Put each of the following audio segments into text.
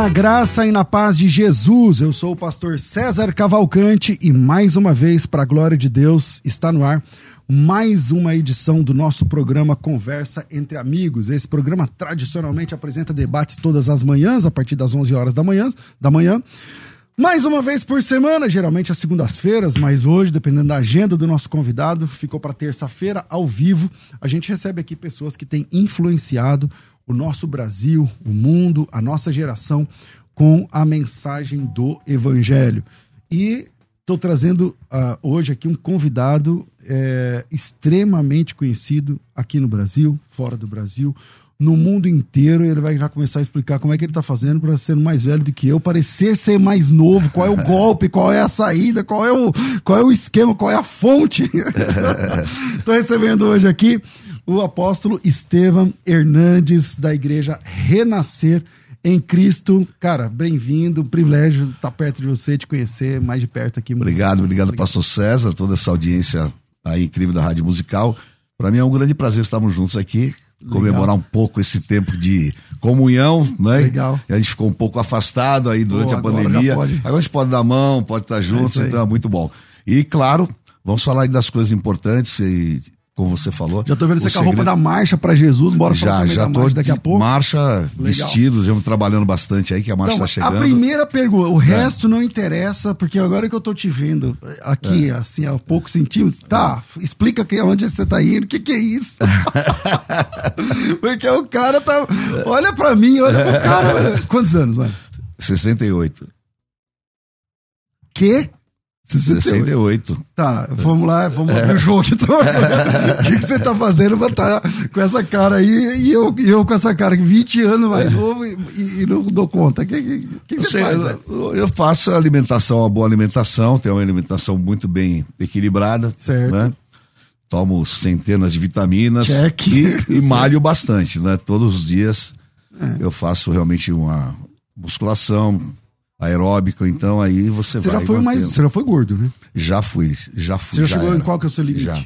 Na graça e na paz de Jesus. Eu sou o pastor César Cavalcante e mais uma vez, para a glória de Deus, está no ar mais uma edição do nosso programa Conversa entre Amigos. Esse programa tradicionalmente apresenta debates todas as manhãs, a partir das 11 horas da manhã. Da manhã. Mais uma vez por semana, geralmente às segundas-feiras, mas hoje, dependendo da agenda do nosso convidado, ficou para terça-feira ao vivo. A gente recebe aqui pessoas que têm influenciado o nosso Brasil, o mundo, a nossa geração com a mensagem do Evangelho. E estou trazendo uh, hoje aqui um convidado é, extremamente conhecido aqui no Brasil, fora do Brasil, no mundo inteiro. Ele vai já começar a explicar como é que ele está fazendo para ser mais velho do que eu, parecer ser mais novo, qual é o golpe, qual é a saída, qual é o, qual é o esquema, qual é a fonte. Estou recebendo hoje aqui o apóstolo Estevam Hernandes, da igreja Renascer em Cristo. Cara, bem-vindo, privilégio estar perto de você, te conhecer mais de perto aqui. Obrigado, obrigado, obrigado, pastor César, toda essa audiência aí incrível da Rádio Musical. Para mim é um grande prazer estarmos juntos aqui, Legal. comemorar um pouco esse tempo de comunhão, né? Legal. A gente ficou um pouco afastado aí durante Pô, a pandemia. Agora, a gente pode dar mão, pode estar juntos, é então é muito bom. E claro, vamos falar aí das coisas importantes e como você falou. Já tô vendo você com a roupa da marcha para Jesus, bora já, já tô daqui a pouco. Marcha, vestidos, já trabalhando bastante aí, que a marcha então, tá chegando. A primeira pergunta, o é. resto não interessa, porque agora que eu tô te vendo aqui, é. assim, a poucos centímetros, tá, explica que, onde você tá indo, o que que é isso? porque o cara tá, olha para mim, olha pro cara, quantos anos, mano? 68. Que? 68. Tá, vamos lá, vamos é. abrir o jogo então. O que, que, você tá fazendo pra estar tá com essa cara aí e eu, e eu com essa cara, 20 anos mais é. novo e, e, não dou conta? O que, que, que você sei, faz? Eu, eu, faço alimentação, uma boa alimentação, tenho uma alimentação muito bem equilibrada. Certo. Né? Tomo centenas de vitaminas Check. e, e malho bastante, né? Todos os dias é. eu faço realmente uma musculação, aeróbico, então aí você, você vai. Já foi mais, você já foi gordo, né? Já fui, já fui. Você já, já chegou era. em qual que é o seu limite? Já.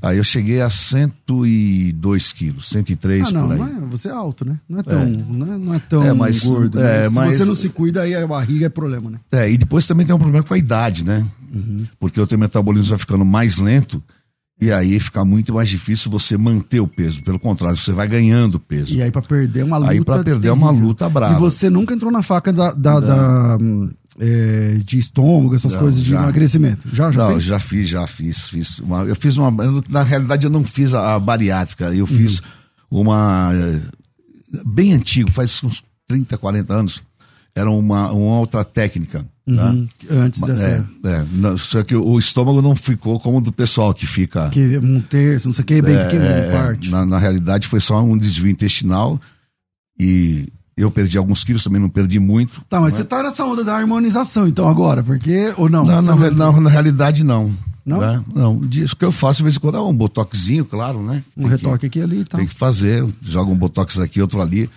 Aí eu cheguei a 102 quilos, 103 ah, não, por aí. Não é, você é alto, né? Não é tão, é. Não é, não é tão é, mas, gordo. É, né? Se mas, você não se cuida, aí a barriga é problema, né? É, e depois também tem um problema com a idade, né? Uhum. Porque o teu metabolismo vai ficando mais lento e aí fica muito mais difícil você manter o peso. Pelo contrário, você vai ganhando peso. E aí para perder uma luta. Aí para perder é uma luta brava. E você nunca entrou na faca da, da, da é, de estômago, essas não, coisas de já. emagrecimento? Já, já não, fez? já fiz, já fiz. fiz uma, eu fiz uma. Na realidade, eu não fiz a, a bariátrica. Eu uhum. fiz uma. É, bem antigo, faz uns 30, 40 anos. Era uma, uma outra técnica Uhum, tá? Antes dessa. É, é, não, só que o estômago não ficou como do pessoal que fica. Que um terço, não sei o que, bem é, pequeno, é, parte. Na, na, realidade foi só um desvio intestinal e eu perdi alguns quilos, também não perdi muito. Tá, mas né? você tá nessa onda da harmonização então agora, porque. Ou não? Não, não, não na realidade não. Não? Né? Não, isso que eu faço de vez em quando é um botoxinho, claro, né? Um retoque que, aqui ali e tal. Tem que fazer, joga um botox aqui, outro ali.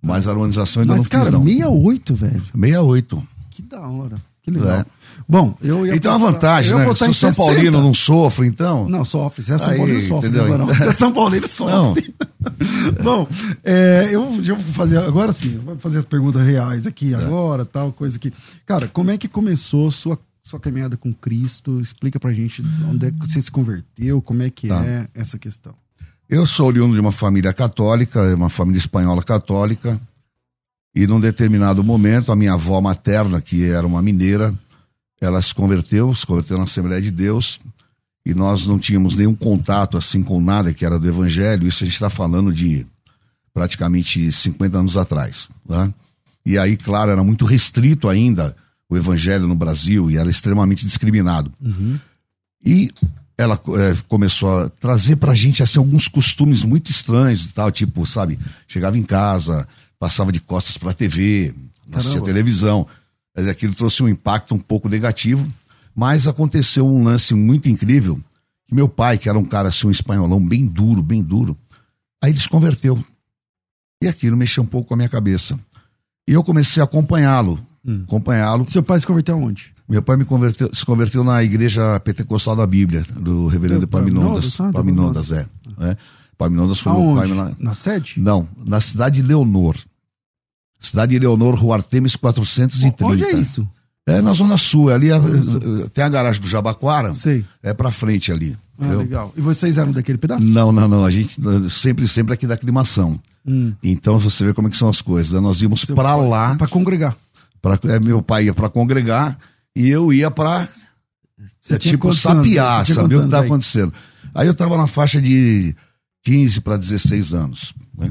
Mas a harmonização ainda mas, não cara, fiz, não. 68, velho. 68. Que da hora. Que legal. É. Bom, eu ia Então a vantagem, né? Se o São 60. Paulino não sofre, então. Não, sofre. Se é São Paulino, sofre. Entendeu? Não, não. Se é São Paulino, sofre. Bom, é, eu, eu vou fazer agora sim, vou fazer as perguntas reais aqui, é. agora, tal, coisa aqui. Cara, como é que começou sua, sua caminhada com Cristo? Explica pra gente onde é que você se converteu, como é que tá. é essa questão. Eu sou oriundo de uma família católica, uma família espanhola católica. E num determinado momento, a minha avó materna, que era uma mineira, ela se converteu, se converteu na Assembleia de Deus. e nós não tínhamos nenhum contato assim com nada que era do evangelho. Isso a gente está falando de praticamente 50 anos atrás. Né? E aí, claro, era muito restrito ainda o evangelho no Brasil e era extremamente discriminado. Uhum. E ela é, começou a trazer pra gente assim, alguns costumes muito estranhos e tal, tipo, sabe, chegava em casa, passava de costas pra TV, assistia televisão. Mas aquilo trouxe um impacto um pouco negativo, mas aconteceu um lance muito incrível, que meu pai, que era um cara assim, um espanholão bem duro, bem duro, aí ele se converteu. E aquilo mexeu um pouco com a minha cabeça. E eu comecei a acompanhá-lo, Hum. acompanhá-lo. Seu pai se converteu aonde? Meu pai me converteu, se converteu na igreja pentecostal da Bíblia, do reverendo do Epaminondas, é. é. Epaminondas foi meu pai Aonde? lá. Na sede? Não, na cidade de Leonor. Cidade de Leonor, Rua Artemis 430. Onde é isso? É na Zona Sul, ali a- tem a garagem do Jabaquara, Sei. é pra frente ali. Ah, entendeu? legal. E vocês eram daquele pedaço? Não, não, não, a gente sempre, sempre aqui da aclimação. Hum. Então você vê como é que são as coisas. né? Nós íamos pai- lá, Pra congregar. pra, é, meu pai ia pra congregar e eu ia pra Você é tipo sapiar, saber o que tá aí? acontecendo. Aí eu tava na faixa de 15 para 16 anos. né?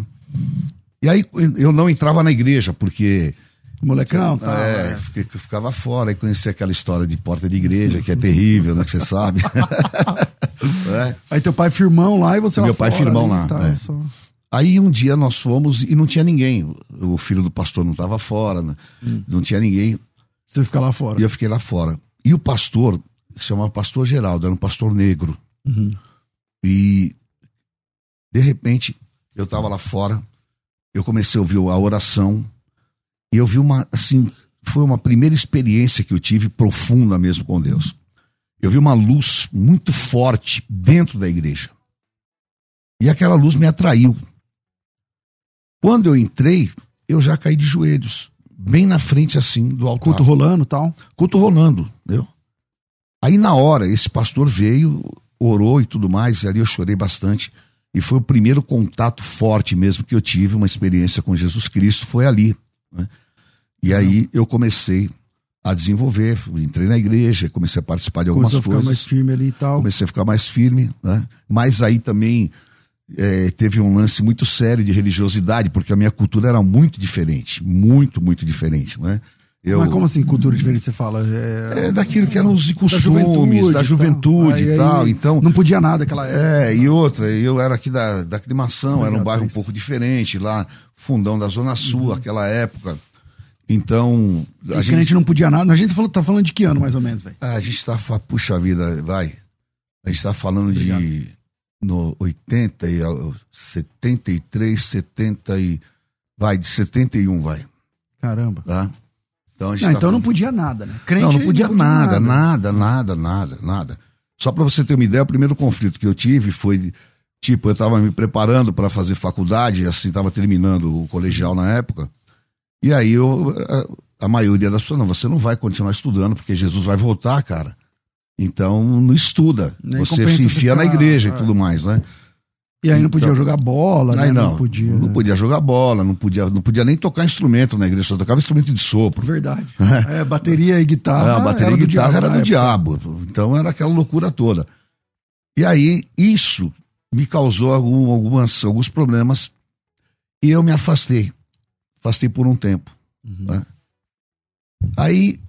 E aí eu não entrava na igreja, porque Molecão, tá. é, é. ficava fora e conhecia aquela história de porta de igreja, que é terrível, né? Que você sabe. É. Aí teu pai firmão lá e você Meu lá pai fora firmão ali, lá, tá, é. só- Aí um dia nós fomos e não tinha ninguém. O filho do pastor não estava fora, né? Hum. não tinha ninguém. Você fica lá fora. E eu fiquei lá fora. E o pastor, se chamava Pastor Geraldo, era um pastor negro. Uhum. E de repente eu estava lá fora, eu comecei a ouvir a oração e eu vi uma assim, foi uma primeira experiência que eu tive profunda mesmo com Deus. Eu vi uma luz muito forte dentro da igreja. E aquela luz me atraiu. Quando eu entrei, eu já caí de joelhos, bem na frente assim do altar Culto rolando e tal. culto rolando, entendeu? Aí na hora, esse pastor veio, orou e tudo mais, e ali eu chorei bastante. E foi o primeiro contato forte mesmo que eu tive, uma experiência com Jesus Cristo, foi ali. né? E aí eu comecei a desenvolver, entrei na igreja, comecei a participar de algumas Começou a ficar coisas mais firme ali e tal. comecei a ficar mais firme, né? Mas aí também é, teve um lance muito sério de religiosidade, porque a minha cultura era muito diferente, muito, muito diferente, né? Eu, Mas como assim, cultura diferente, você fala? É, é daquilo que eram os da costumes, juventude. da e juventude tal. e tal. aí Então, Não podia nada aquela época. é, e outra, eu era aqui da, da aclimação, era um Obrigado, bairro um pouco diferente, lá, fundão da Zona Sul, Uhum. aquela época. Então, a gente, a gente não podia nada. A gente falou, tá falando de que ano, mais ou menos, velho? Ah, a gente tá, puxa vida, vai. A gente tá falando de no 80 e ah, 73, 70 e vai de 71, vai, Caramba. tá? Então Não, tá então não podia nada, né? Crente não, não podia, nada, nada. nada, nada, nada, nada. Só para você ter uma ideia, o primeiro conflito que eu tive foi tipo, eu estava me preparando para fazer faculdade, assim, estava terminando o colegial na época. E aí eu a, a maioria das pessoas, não, você não vai continuar estudando porque Jesus vai voltar, cara. Então não estuda. Nem você se enfia ficar- na igreja é. e tudo mais, né? E aí não podia Então- jogar bola, né? Aí não, podia. não podia jogar bola, não podia, não podia nem tocar instrumento na igreja, só tocava instrumento de sopro. Verdade. É, bateria e guitarra. É, a bateria e guitarra era do diabo. Então era aquela loucura toda. E aí, isso me causou algum- algumas, alguns problemas e eu me afastei. Afastei por um tempo. Uhum. né? Aí,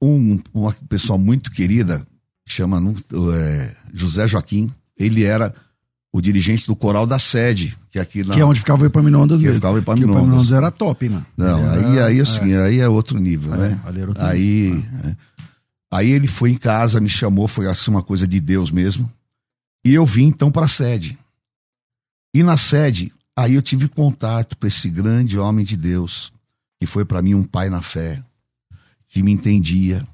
um, uma pessoa muito querida, chama é, José Joaquim, ele era o dirigente do coral da sede, que é aqui na. Que é onde ficava o Epaminondas Que mesmo. ficava o Que o Epaminondas. Epaminondas era top, mano. Não, Ele aí, era- aí assim, aí é outro nível, É, né? ali era outro Aí, é. aí ele foi em casa, me chamou, foi assim uma coisa de Deus mesmo. E eu vim então para a sede. E na sede, aí eu tive contato com esse grande homem de Deus, que foi para mim um pai na fé, que me entendia,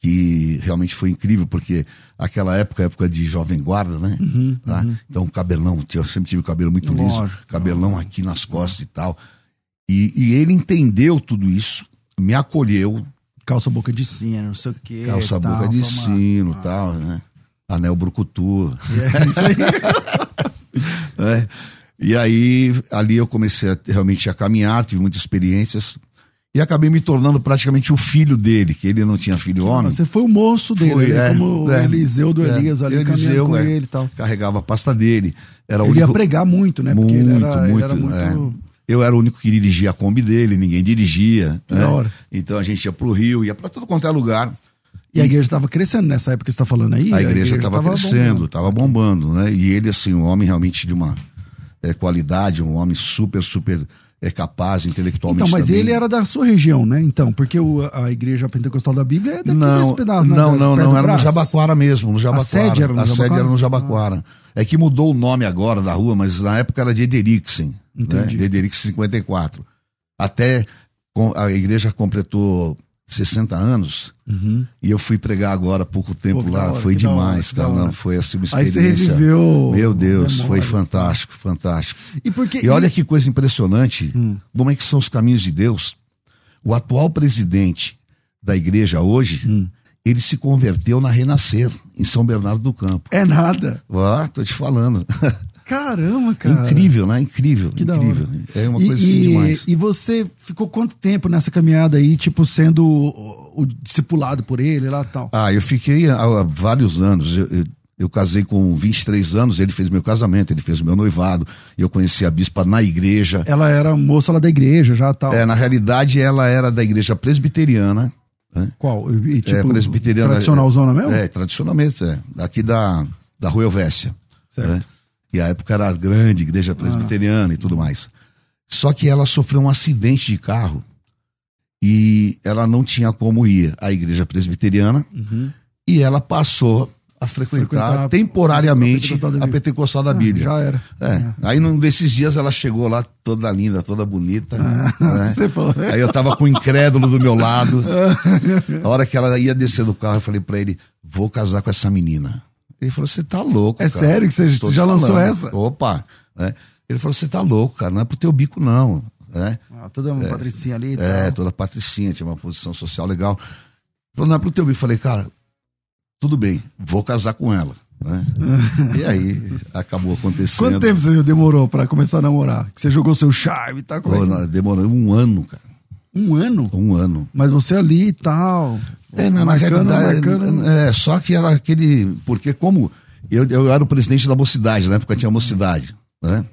que realmente foi incrível, porque aquela época, época de jovem guarda, né? Uhum, Tá? uhum. Então, cabelão, eu sempre tive o cabelo muito liso, Lógico. cabelão aqui nas costas e tal. E, e ele entendeu tudo isso, me acolheu, Calça boca de sino, não sei o quê. calça tal, boca de sino e tal, né? Anel brucutu. É isso aí. né? E aí, ali eu comecei a, realmente a caminhar, tive muitas experiências. E acabei me tornando praticamente o filho dele, que ele não tinha filho homem. Você foi o moço dele, Foi, né? é, como é, o Eliseu do é. Elias ali Eliseu, com é. ele e tal. Carregava a pasta dele. Era Ele ia único... pregar muito, né? Ele era, era muito... é. Eu era o único que dirigia a Kombi dele, ninguém dirigia. Né? Então a gente ia pro Rio, ia para tudo quanto é lugar. E a igreja estava crescendo nessa época que você está falando aí? a igreja estava tava crescendo, bombando. estava bombando, né? E ele, assim, um homem realmente de uma é, qualidade, um homem super, super é, capaz intelectualmente. Então, mas também. ele era da sua região, né? Então, porque o- a igreja pentecostal da Bíblia é daqui Não, desse pedaço, né? não, não, não, era no Brás. Jabaquara mesmo, no Jabaquara. sede era no A sede Jabaquara? Ah. era no Jabaquara. É que mudou o nome agora da rua, mas na época era de Ederixen, né? Entendi. De Ederixen 54. Até a igreja completou 60 anos Uhum. e eu fui pregar agora há pouco tempo Pô, lá, hora, foi hora, demais, da cara, hora. não, foi assim uma Aí você experiência. reviveu Meu Deus, foi memórias, fantástico, fantástico. E porque E olha que coisa impressionante, Hum. como é que são os caminhos de Deus. O atual presidente da igreja hoje, Hum. ele se converteu na Renascer, em São Bernardo do Campo. é nada. Ó, tô te falando. Caramba, cara. incrível, né? Incrível, Que incrível. É uma E, coisa assim e- demais. e você ficou quanto tempo nessa caminhada aí, tipo, sendo o, o discipulado por ele lá e tal? Ah, eu fiquei há, há vários anos. Eu, eu, eu casei com 23 anos, ele fez meu casamento, ele fez o meu noivado. Eu conheci a bispa na igreja. Ela era moça lá da igreja já tal. É, na realidade, ela era da igreja presbiteriana. Qual? E, e, tipo, é, presbiteriana. Tradicional zona mesmo? É, tradicionalmente, é. Aqui da, da Rua Elvésia. Certo. né? E a época era grande, igreja presbiteriana e tudo mais. Só que ela sofreu um acidente de carro e ela não tinha como ir à igreja presbiteriana Uhum. e ela passou a frequentar, Frequentar temporariamente a Pentecostal da. Pentecostal da Ah, Bíblia. Já era. É. Aí num desses dias ela chegou lá toda linda, toda bonita. né? Você falou. Aí eu tava com o incrédulo do meu lado. A hora que ela ia descer do carro, eu falei pra ele: vou casar com essa menina. Ele falou: você tá louco. É cara. sério que você Tô já lançou falando. essa? Opa! né? Ele falou: você tá louco, cara, não é pro teu bico, não. né? Ah, toda uma patricinha ali. É, tal. toda patricinha, tinha uma posição social legal. Ele falou: não é pro teu bico. Eu falei: cara, tudo bem, vou casar com ela. né? e aí acabou acontecendo. Quanto tempo você demorou pra começar a namorar? Que você jogou seu charme e tal? como é na- demorou um ano, cara. Um ano? Um ano. Mas você ali e tal. É, na, na realidade, marcando. é, só que era aquele. Porque como eu, eu era o presidente da mocidade, na época tinha mocidade, né?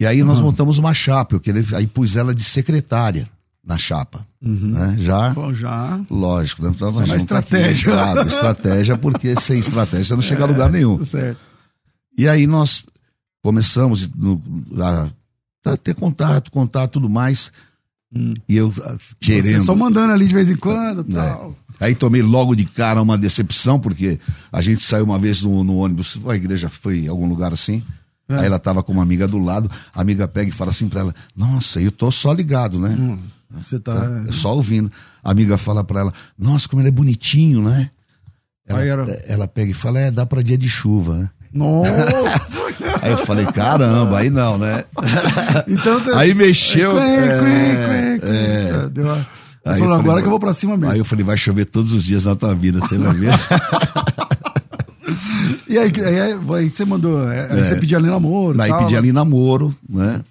E aí nós Aham. montamos uma chapa, eu queria, aí pus ela de secretária na chapa, Uhum. né? Já, já. lógico, né? Então, tá aqui, estratégia. estratégia, porque sem estratégia você não chega a lugar nenhum. Certo. E aí nós começamos no- a, a ter contato, contato tudo mais, Hum. e eu ah, querendo... Você só mandando ali de vez em quando É. tal. Aí tomei logo de cara uma decepção, porque a gente saiu uma vez no, no ônibus, a igreja foi em algum lugar assim. É. Aí ela tava com uma amiga do lado, a amiga pega e fala assim pra ela: Nossa, eu tô só ligado, né? Hum, Você tá. Tá? É só ouvindo. A amiga fala pra ela: Nossa, como ele é bonitinho, né? Ela, Aí era- ela pega e fala: É, dá pra dia de chuva, né? Nossa! Aí eu falei: Caramba, aí não, né? então você. Aí mexeu. É, é. Deu uma... Aí falou, agora que eu vou pra cima mesmo. Aí eu falei: Vai chover todos os dias na tua vida, você vai ver. E aí, aí, aí você mandou. Aí É. você pediu ali namoro. Daí tal. pedi ali namoro, né?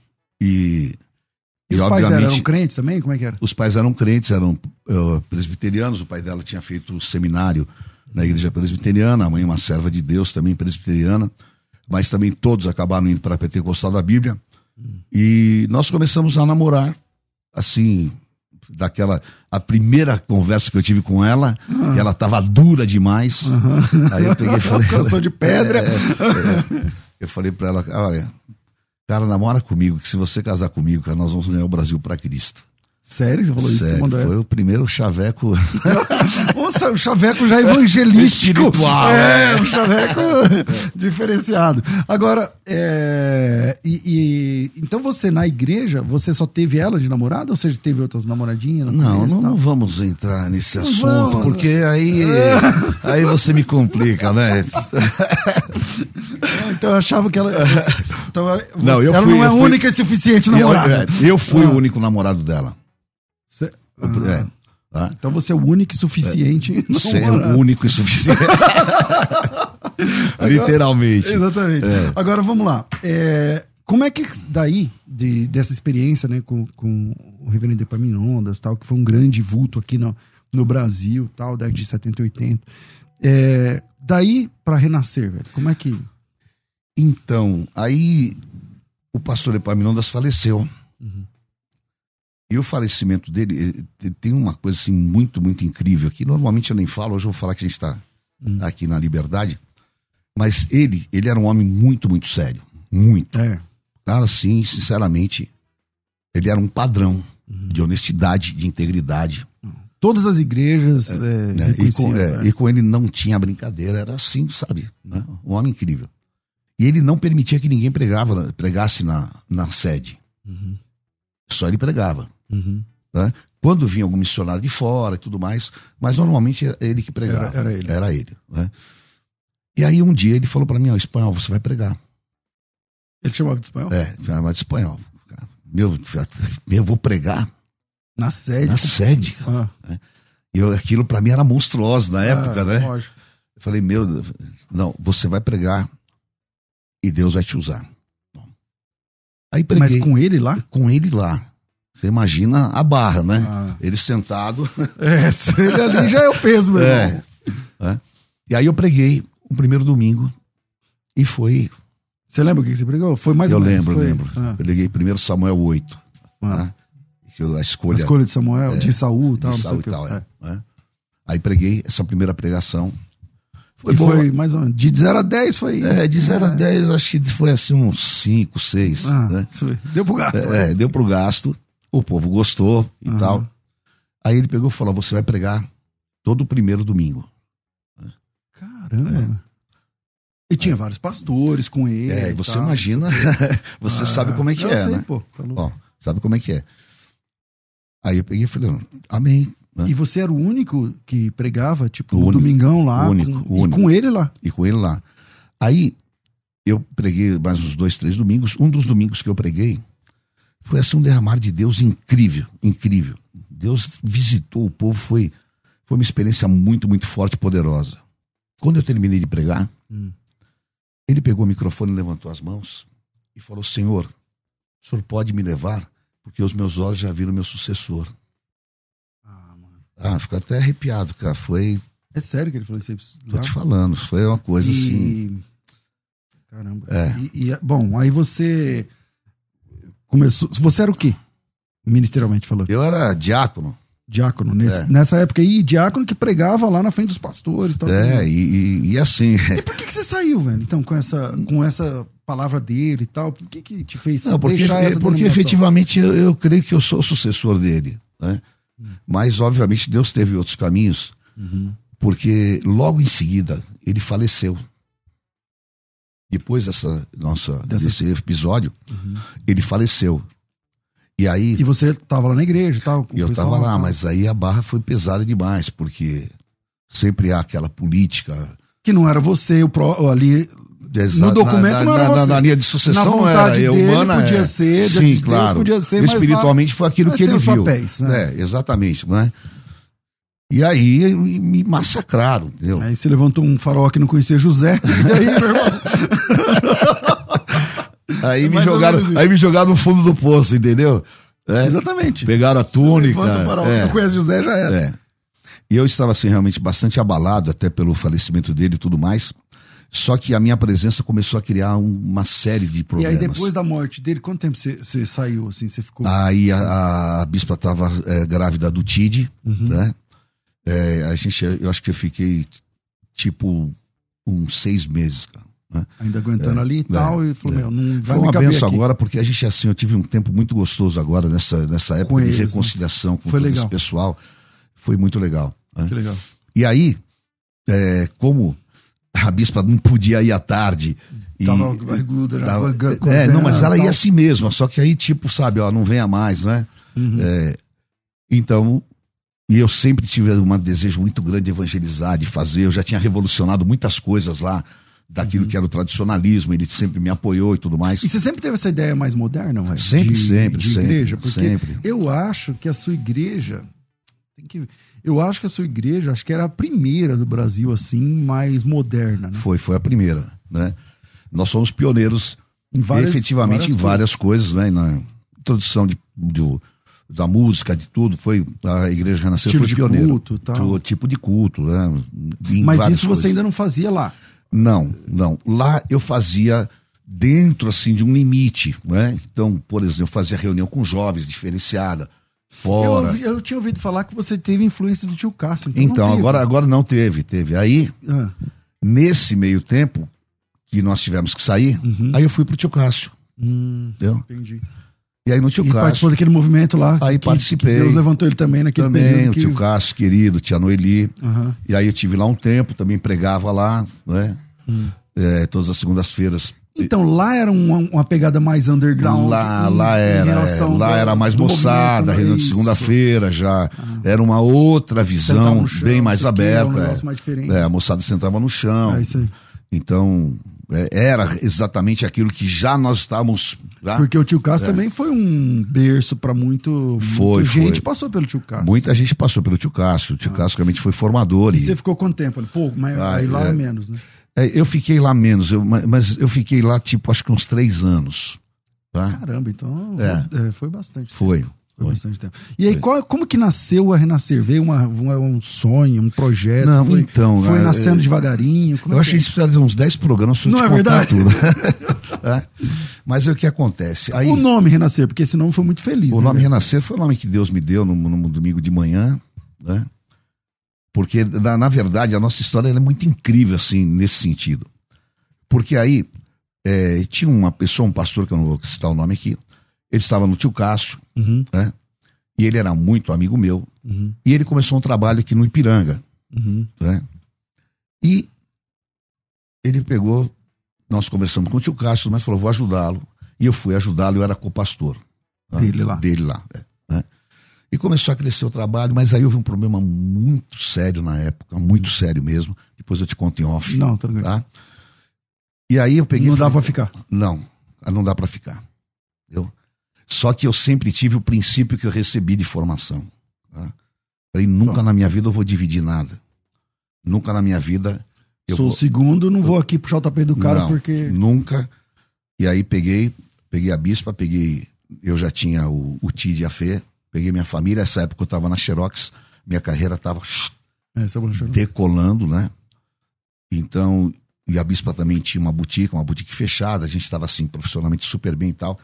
E, E os pais dela eram crentes também? Como é que era? os pais eram crentes, eram eh, presbiterianos. O pai dela tinha feito o seminário na igreja presbiteriana, a mãe uma serva de Deus também presbiteriana, mas também todos acabaram indo para a Pentecostal da Bíblia. E nós começamos a namorar, assim, daquela a primeira conversa que eu tive com ela, que ela estava dura demais. Aí eu peguei e falei, Coração de pedra. É, é. eu falei para ela, olha, cara, namora comigo, que se você casar comigo, cara, nós vamos ganhar o Brasil para Cristo. Sério? Você falou isso? Você Sério, mandou foi essa? o primeiro chaveco. Nossa, o chaveco já evangelístico. Espiritual, É, é. um chaveco diferenciado. Agora, é, e, e- então você na igreja, você só teve ela de namorada ou você teve outras namoradinhas? no Não, não, não vamos entrar nesse assunto, vamos. porque aí, aí você me complica, né? Então eu achava que ela. Então, Não, eu ela fui- não é eu fui- única e suficiente Eu, namorada. é, eu fui Ah. o único namorado dela. Ah, é, tá? Então você é o único e suficiente. Você é o único e suficiente. Literalmente. Exatamente. É. Agora vamos lá. É, como é que daí, de, dessa experiência, né, com, com o reverendo Epaminondas, tal, que foi um grande vulto aqui no, no Brasil, tal, década de 70 e 80, é, daí para renascer, velho, como é que... Então, aí o pastor Epaminondas faleceu. Uhum. E o falecimento dele tem uma coisa assim muito, muito incrível aqui. Normalmente eu nem falo, hoje eu vou falar que a gente está uhum. aqui na Liberdade. Mas ele, ele era um homem muito, muito sério. Muito. É. Cara, assim, sinceramente, ele era um padrão uhum. de honestidade, de integridade. Todas as igrejas. É, é, né? e, com, é, é, e, com, ele não tinha brincadeira, era assim, sabe? Né? Um homem incrível. E ele não permitia que ninguém pregava, pregasse na, na sede. Uhum. Só ele pregava. Uhum. Né? Quando vinha algum missionário de fora e tudo mais, mas normalmente era ele que pregava. Era, era ele. Era ele né? E aí um dia ele falou para mim: Ó, espanhol, você vai pregar. Ele chamava de espanhol? É, chamava de espanhol. Meu, eu vou pregar. Na sede. Na sede. Ah. Né? E eu, aquilo para mim era monstruoso na época, ah, né? Lógico. Eu falei, meu, não, você vai pregar e Deus vai te usar. Bom. Aí preguei. Mas com ele lá? Com ele lá. Você imagina a barra, né? Ah. Ele sentado. É, ele ali já é o peso, meu é. é. E aí eu preguei o primeiro domingo e foi você lembra o que você pregou? Foi mais Eu ou menos, lembro, foi... lembro. Ah. Eu liguei primeiro Samuel 8. Ah. Tá? a escolha. A escolha de Samuel, é, de Saul e tal. De Saul e tal, é. é. Aí preguei essa primeira pregação. Foi, e foi mais ou menos. De 0 a 10 foi. É, de 0 é. a 10, acho que foi assim uns 5, 6. Ah, né? Deu pro gasto. É, é, deu pro gasto. O povo gostou e tal. Aí ele pegou e falou: você vai pregar todo o primeiro domingo. Caramba. E tinha vários pastores com ele. É, você tal, imagina, você ah, sabe como é que é, sei, né? Pô, tá Ó, sabe como é que é. Aí eu peguei e falei, amém. Né? E você era o único que pregava, tipo, o no único, domingão lá, único, com, e com ele lá. E com ele lá. Aí eu preguei mais uns dois, três domingos. Um dos domingos que eu preguei foi assim um derramar de Deus incrível, incrível. Deus visitou o povo, foi, foi uma experiência muito, muito forte e poderosa. Quando eu terminei de pregar, hum. Ele pegou o microfone, levantou as mãos e falou: Senhor, o senhor pode me levar? Porque os meus olhos já viram meu sucessor. Ah, mano. Ah, ficou até arrepiado, cara. Foi. É sério que ele falou isso aí? Tô te falando, foi uma coisa e... assim. Caramba. É. E, e, bom, aí você começou. Você era o quê? Ministerialmente falando? Eu era diácono. Diácono, nesse, é. nessa época aí, diácono que pregava lá na frente dos pastores. Tal, é, e, e, e, assim. E por que, que você saiu, velho? Então, com essa, com essa palavra dele e tal, por que, que te fez Não, porque, essa Porque efetivamente eu, eu, creio que eu sou o sucessor dele. Né? Hum. Mas, obviamente, Deus teve outros caminhos, uhum. porque logo em seguida ele faleceu. Depois dessa nossa, Dessa... desse episódio, uhum. ele faleceu. E aí. E você estava lá na igreja e tal? Eu estava lá, mas aí a barra foi pesada demais, porque sempre há aquela política. Que não era você, o pro, ali. no documento na, não era na, você. Na linha de sucessão na não era. Eu, dele, humana, podia é. ser, Sim, de claro. podia ser, Espiritualmente foi aquilo que ele viu. Papéis, né? É, exatamente, né? E aí me massacraram, entendeu? Aí você levantou um farol que não conhecia José. e aí, meu irmão? Aí me, jogaram, aí me jogaram no fundo do poço, entendeu? É. Exatamente. Pegaram a túnica. Levanta o farol, é. não conhece José, já era. É. E eu estava assim realmente bastante abalado até pelo falecimento dele e tudo mais. Só que a minha presença começou a criar uma série de problemas. E aí depois da morte dele, quanto tempo você, você saiu assim, você ficou? Aí a, a bispa estava é, grávida do Tid, uhum. né? É, a gente, eu acho que eu fiquei tipo uns seis meses, cara. Né? Ainda aguentando é, ali e tal, é, e falou, é. meu, não vai Foi uma benção agora, porque a gente, assim, eu tive um tempo muito gostoso agora nessa, nessa época com de eles, né? reconciliação né? com Foi todo legal. esse pessoal. Foi muito legal. Né? Que legal. E aí, é, como a bispa não podia ir à tarde. E, tava barriguda, tava, é, não, mas ela ia assim mesmo, só que aí, tipo, sabe, ó, não venha mais, né? Uhum. É, então, e eu sempre tive um desejo muito grande de evangelizar, de fazer. Eu já tinha revolucionado muitas coisas lá daquilo uhum. que era o tradicionalismo, ele sempre me apoiou e tudo mais. E você sempre teve essa ideia mais moderna, vai? Sempre, de, sempre, de sempre. Igreja? Porque sempre. eu acho que a sua igreja. Tem que, eu acho que a sua igreja, acho que era a primeira do Brasil, assim, mais moderna. Né? Foi, foi a primeira, né? Nós somos pioneiros Em várias, Efetivamente várias em várias coisas, coisas, né? Na introdução de, de, da música, de tudo, foi a Igreja Renascer tipo foi pioneira. Culto, tal. Tipo de culto, né? Mas isso você coisas. ainda não fazia lá? Não, não. Lá eu fazia dentro assim de um limite, né? Então, por exemplo, fazia reunião com jovens diferenciada, fora. Eu, eu tinha ouvido falar que você teve influência do tio Cássio. Então, então agora agora não teve, teve. Aí ah. nesse meio tempo que nós tivemos que sair, uhum. aí eu fui pro tio Cássio. Hum, entendeu? Entendi. E aí no tio e Cássio. participou daquele movimento lá. Aí que, participei. Que Deus levantou ele também naquele também, período. Também, o tio Cássio, querido, tia Noeli. Uhum. E aí eu tive lá um tempo, também pregava lá, né? Hum. É, todas as segundas-feiras. Então lá era uma, uma, pegada mais underground. Lá, em, lá era, é, lá do, era mais moçada, reunião de segunda-feira já. Ah. Era uma outra visão, chão, bem mais aberta. Um é. mais diferente. É, a moçada sentava no chão. É isso aí. Então, é, era exatamente aquilo que já nós estávamos. Já, Porque o tio Cássio é. também foi um berço para muito. Foi, muita gente passou pelo tio Cássio. Muita gente passou pelo tio Cássio. O tio ah. Cássio realmente foi formador. E, e, você ficou quanto tempo? Pô, mas ah, aí lá é, menos, né? É, eu fiquei lá menos, eu, mas eu fiquei lá, tipo, acho que uns três anos. Tá? Caramba, então é. é foi bastante. Foi. Tempo. Foi bastante tempo. E aí, qual, como que nasceu a Renascer? Veio uma, um sonho, um projeto? Não, foi, então. Foi é, nascendo é, devagarinho? eu é acho que a gente precisa de uns 10 programas para Não é verdade? tudo. é. Mas é o que acontece. Aí, o nome Renascer, porque esse nome foi muito feliz. O né, nome Renascer foi o nome que Deus me deu no, no domingo de manhã, né? Porque, na, na verdade, a nossa história é muito incrível, assim, nesse sentido. Porque aí, é, tinha uma pessoa, um pastor, que eu não vou citar o nome aqui, ele estava no tio Cássio, uhum. né? E ele era muito amigo meu. Uhum. E ele começou um trabalho aqui no Ipiranga. Uhum. Né? E ele pegou, nós conversamos com o tio Cássio, mas falou, vou ajudá-lo. E eu fui ajudá-lo, eu era co-pastor. Tá? Dele lá. Dele lá. É, né? E começou a crescer o trabalho, mas aí houve um problema muito sério na época, muito sério mesmo. Depois eu te conto em off. Não, bem. Tá? E aí eu peguei. Não dá pra ficar. Não, não dá pra ficar. Entendeu? Só que eu sempre tive o princípio que eu recebi de formação. Tá? Falei, nunca na minha vida eu vou dividir nada. Nunca na minha vida. Eu Sou vou... o segundo, não vou aqui puxar o tapete do cara não, porque. Nunca. E aí peguei, peguei a bispa, peguei. Eu já tinha o, o TID e a Fê, peguei minha família. Essa época eu estava na Xerox, minha carreira estava é, decolando, né? Então, e a bispa também tinha uma boutique, uma boutique fechada, a gente estava assim, profissionalmente super bem e tal.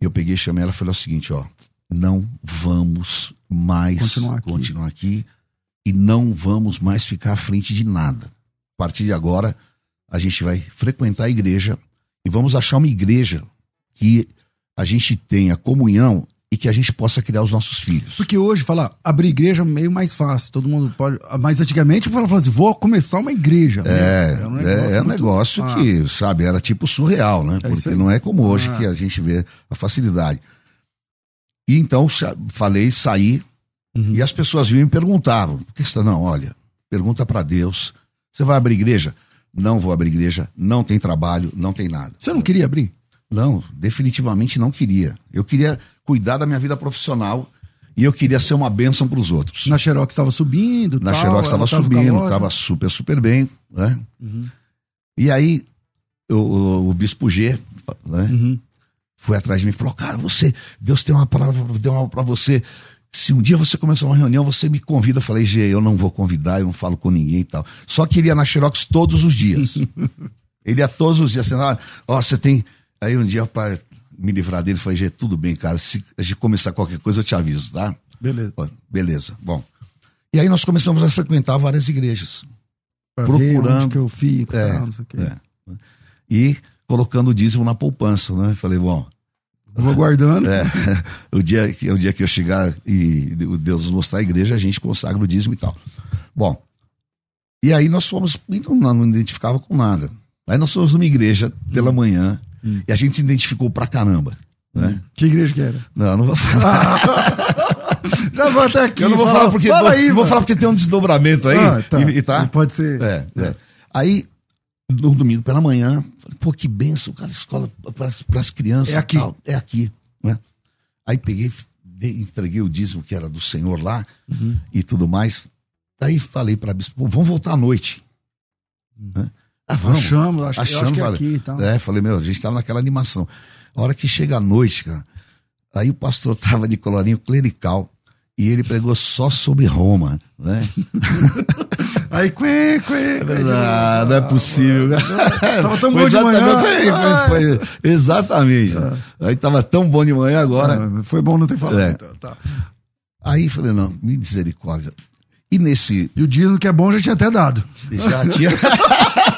Eu peguei, chamei ela e falei o seguinte, ó, não vamos mais continuar aqui. continuar aqui e não vamos mais ficar à frente de nada. A partir de agora, a gente vai frequentar a igreja e vamos achar uma igreja que a gente tenha comunhão e que a gente possa criar os nossos filhos. Porque hoje, falar, abrir igreja é meio mais fácil, todo mundo pode. Mas antigamente, para falar assim, vou começar uma igreja. É, né? é um negócio, é, é um negócio ah. que, sabe, era tipo surreal, né? É Porque não é como hoje ah. que a gente vê a facilidade. E então, falei, saí, uhum. e as pessoas vinham e me perguntavam: por que você não, olha, pergunta para Deus, você vai abrir igreja? Não vou abrir igreja, não tem trabalho, não tem nada. Você não queria abrir? Não, definitivamente não queria. Eu queria cuidar da minha vida profissional e eu queria ser uma bênção para os outros. Na Xerox estava subindo, na tal, Xerox estava subindo, estava super super bem, né? Uhum. E aí o, o, o bispo G, né? Uhum. Foi atrás de mim e falou: "Cara, você, Deus tem uma palavra para você. Se um dia você começar uma reunião, você me convida." Eu falei: "G, eu não vou convidar, eu não falo com ninguém e tal. Só que ele ia na Xerox todos os dias. ele ia todos os dias, assim, ó, você tem Aí um dia, me livrar dele, falei, gente, tudo bem, cara. Se a gente começar qualquer coisa, eu te aviso, tá? Beleza. beleza. Bom. E aí nós começamos a frequentar várias igrejas. Pra procurando. que eu fico, é, tal, não sei o quê. É. E colocando o dízimo na poupança, né? Falei, bom. Vou guardando. É, o, dia, o dia que eu chegar e Deus nos mostrar a igreja, a gente consagra o dízimo e tal. Bom. E aí nós fomos, não, não identificava com nada. Aí nós fomos numa igreja pela hum. manhã, Hum. E a gente se identificou pra caramba. Né? Hum. Que igreja que era? Não, não vou falar. Já vou até aqui. Eu não vou fala, falar porque. Fala aí, vou falar porque tem um desdobramento aí. Ah, tá. E, e tá? Pode ser. É, é. Aí, no domingo pela manhã, falei, pô, que benção, cara, escola para as crianças. É aqui. Tal. É aqui. Né? Aí peguei, entreguei o dízimo que era do Senhor lá uhum. e tudo mais. Aí falei para a bispo, vamos voltar à noite. Uhum. Né? Ah, vamos. Achamos, acho, acho que é aqui e tal. É, falei, meu, a gente tava naquela animação. A hora que chega a noite, cara, aí o pastor tava de colorinho clerical e ele pregou só sobre Roma, né? Aí, quê, quê, Ah, não é possível. Tava tão bom de manhã. foi- foi- foi- exatamente. Aí tava tão bom de manhã agora. Ah, foi bom não ter falado. É. então, tá. Aí falei, não, me misericórdia. E nesse. E o dízimo que é bom já tinha até dado. Já tinha.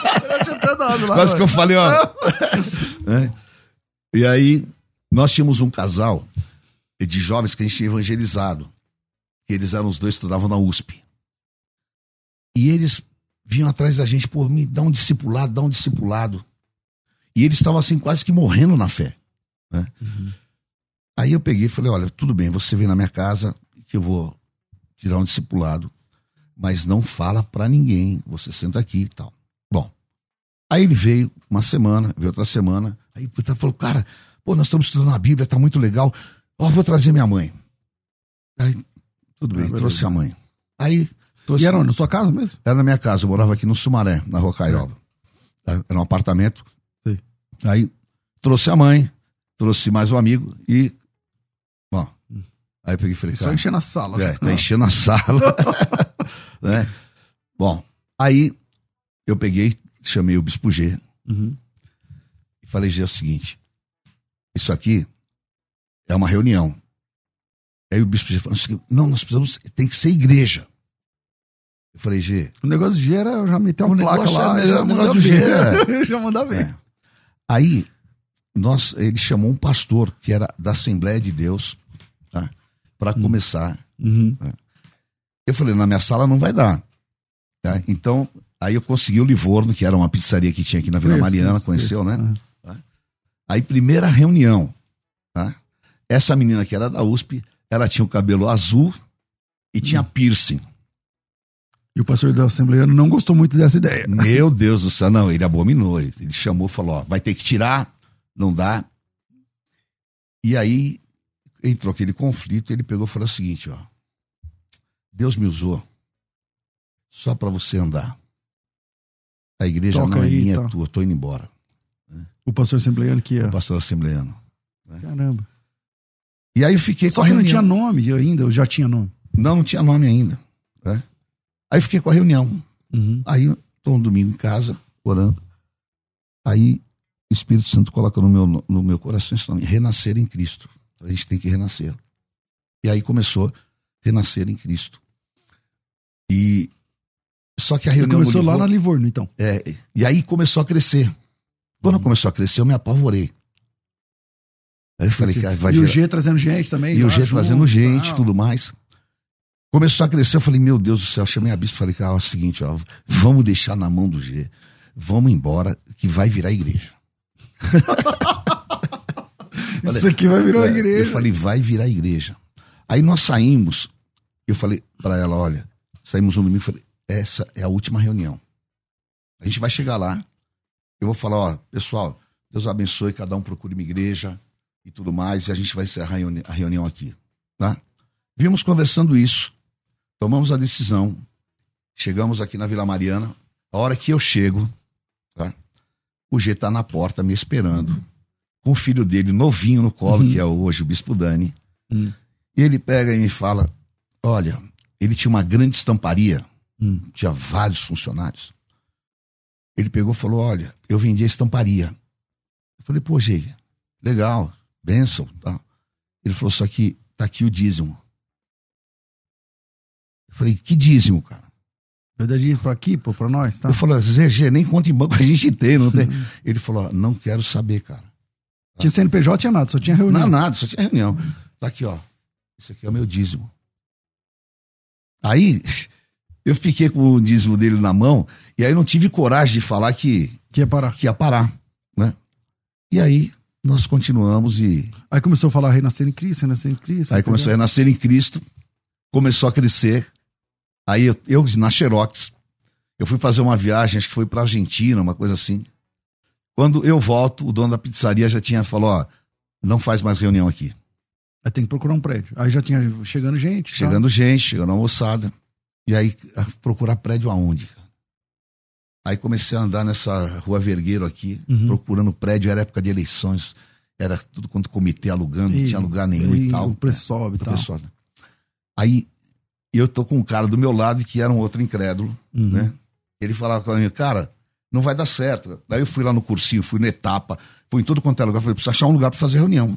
Já tinha até dado lá. Quase que eu falei, ó. É. E aí, nós tínhamos um casal de jovens que a gente tinha evangelizado. Que eles eram os dois que estudavam na USP. E eles vinham atrás da gente, pô, me dá um discipulado, dá um discipulado. E eles estavam assim, quase que morrendo na fé. né? Aí eu peguei e falei, olha, tudo bem, você vem na minha casa que eu vou tirar um discipulado, mas não fala pra ninguém, você senta aqui e tal. Aí ele veio uma semana, veio outra semana, aí ele falou, cara, pô, nós estamos estudando a Bíblia, tá muito legal, ó, vou trazer minha mãe. Aí, tudo bem, Ah, trouxe a mãe. Aí, trouxe... E era onde? na sua casa mesmo? Era na minha casa, eu morava aqui no Sumaré, na Rua Caioba. Era um apartamento. Sim. Aí trouxe a mãe, trouxe mais um amigo e. Bom. Aí eu peguei e falei, Só cara, enchendo a sala. é, tá enchendo a sala. né? Bom, aí eu peguei, chamei o Bispo G Uhum. e falei, G, é o seguinte: isso aqui é uma reunião. Aí o Bispo G falou não, nós precisamos, tem que ser igreja. Eu falei, G, O negócio de G era eu já meter uma placa negócio lá. é- já o negócio G, ver. já manda ver. É. Aí, nós, ele chamou um pastor que era da Assembleia de Deus, tá? para começar. Uhum. Eu falei, na minha sala não vai dar. tá? Então, aí eu consegui o Livorno, que era uma pizzaria que tinha aqui na Vila Mariana, conheceu, né? Uhum. Aí, primeira reunião, tá? essa menina que era da USP, ela tinha o cabelo azul e tinha piercing. E o pastor da Assembleia não gostou muito dessa ideia. Meu Deus do céu, não, ele abominou. Ele chamou e falou: ó, vai ter que tirar, não dá. E aí entrou aquele conflito, ele pegou e falou o seguinte: ó, Deus me usou só para você andar. A igreja Toca não é aí, minha, tá. é tua, eu tô indo embora. O pastor assembleiano que ia. O pastor assembleano. Caramba. E aí eu fiquei Só com a que não tinha nome ainda, ou já tinha nome. Não, não tinha nome ainda. né? Aí eu fiquei com a reunião. Uhum. Aí, eu tô um domingo em casa, orando. Aí, o Espírito Santo coloca no meu, no meu coração esse nome, renascer em Cristo. A gente tem que renascer. E aí começou renascer em Cristo. E só que a reunião começou lá na Livorno, então. é, e aí começou a crescer. Quando começou a crescer, eu me apavorei. Aí eu falei, cara, vai e o G trazendo gente também. e o G junto, trazendo gente tal. tudo mais. Começou a crescer, eu falei, meu Deus do céu, chamei a bispo e falei, cara, é o seguinte, ó, vamos deixar na mão do G. Vamos embora, que vai virar igreja. Isso aqui vai virar uma É, igreja. Eu falei, vai virar igreja. Aí nós saímos, eu falei pra ela, olha, saímos um domingo, falei, essa é a última reunião. A gente vai chegar lá, eu vou falar, ó, pessoal, Deus abençoe, cada um procure uma igreja e tudo mais, e a gente vai encerrar a reuni- a reunião aqui, tá? Vimos conversando isso, tomamos a decisão, chegamos aqui na Vila Mariana, a hora que eu chego, tá? O G tá na porta me esperando, com o filho dele novinho no colo, que é hoje o Bispo Dani. Hum. E ele pega e me fala: Olha, ele tinha uma grande estamparia, Hum. tinha vários funcionários. Ele pegou e falou: Olha, eu vendi a estamparia. Eu falei: Pô, G, legal, benção. Tá. Ele falou: Só que tá aqui o dízimo. Eu falei: Que dízimo, cara? Eu daria isso pra aqui, pô, pra nós, tá? Eu falei: Zé, G, nem conta em banco a gente tem, não tem. Ele falou: "Ó, Não quero saber, cara. Tinha CNPJ, tinha nada, só tinha reunião. Não, nada, só tinha reunião. Tá aqui, ó. Isso aqui é o meu dízimo. Aí, eu fiquei com o dízimo dele na mão, e aí não tive coragem de falar que, Que ia parar. que ia parar, né? E aí, nós continuamos e Aí começou a falar renascer em Cristo, renascer em Cristo. aí começou a renascer em Cristo, começou a crescer. Aí eu, eu na Xerox, eu fui fazer uma viagem, acho que foi pra Argentina, uma coisa assim. Quando eu volto, o dono da pizzaria já tinha falou, ó, não faz mais reunião aqui. Aí tem que procurar um prédio. Aí já tinha chegando gente. tá? Chegando gente, chegando a moçada. E aí, procurar prédio aonde? cara? Aí comecei a andar nessa rua Vergueiro aqui, uhum. procurando prédio, era época de eleições, era tudo quanto comitê alugando, e, não tinha lugar nenhum e, e tal. O preço sobe e tal. Sobe. Aí eu tô com um cara do meu lado que era um outro incrédulo, uhum. né? Ele falava com mim, cara, não vai dar certo. Aí eu fui lá no cursinho, fui na etapa, fui em todo quanto é lugar, falei, preciso achar um lugar para fazer reunião.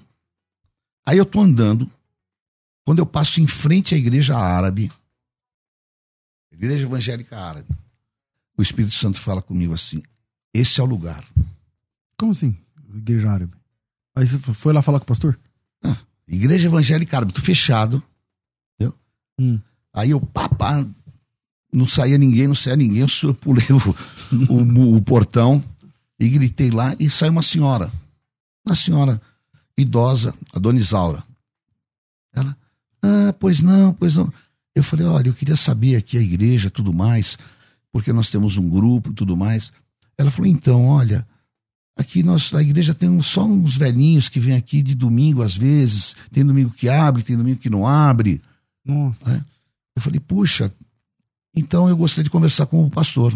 Aí eu tô andando, quando eu passo em frente à igreja árabe, igreja evangélica árabe, o Espírito Santo fala comigo assim: esse é o lugar. Como assim? Igreja árabe. Aí você foi lá falar com o pastor? Ah, igreja evangélica árabe, tô fechado. Entendeu? Hum. Aí eu, papá, não saía ninguém, não saía ninguém, eu pulei o, o, o portão e gritei lá e saiu uma senhora. Uma senhora idosa, a dona Isaura. Ela, ah, pois não, pois não. Eu falei, olha, eu queria saber aqui a igreja, tudo mais porque nós temos um grupo e tudo mais. Ela falou: então, olha, aqui nós, a igreja tem só uns velhinhos que vêm aqui de domingo às vezes, tem domingo que abre, tem domingo que não abre. Nossa. Né? Eu falei: puxa, então eu gostaria de conversar com o pastor.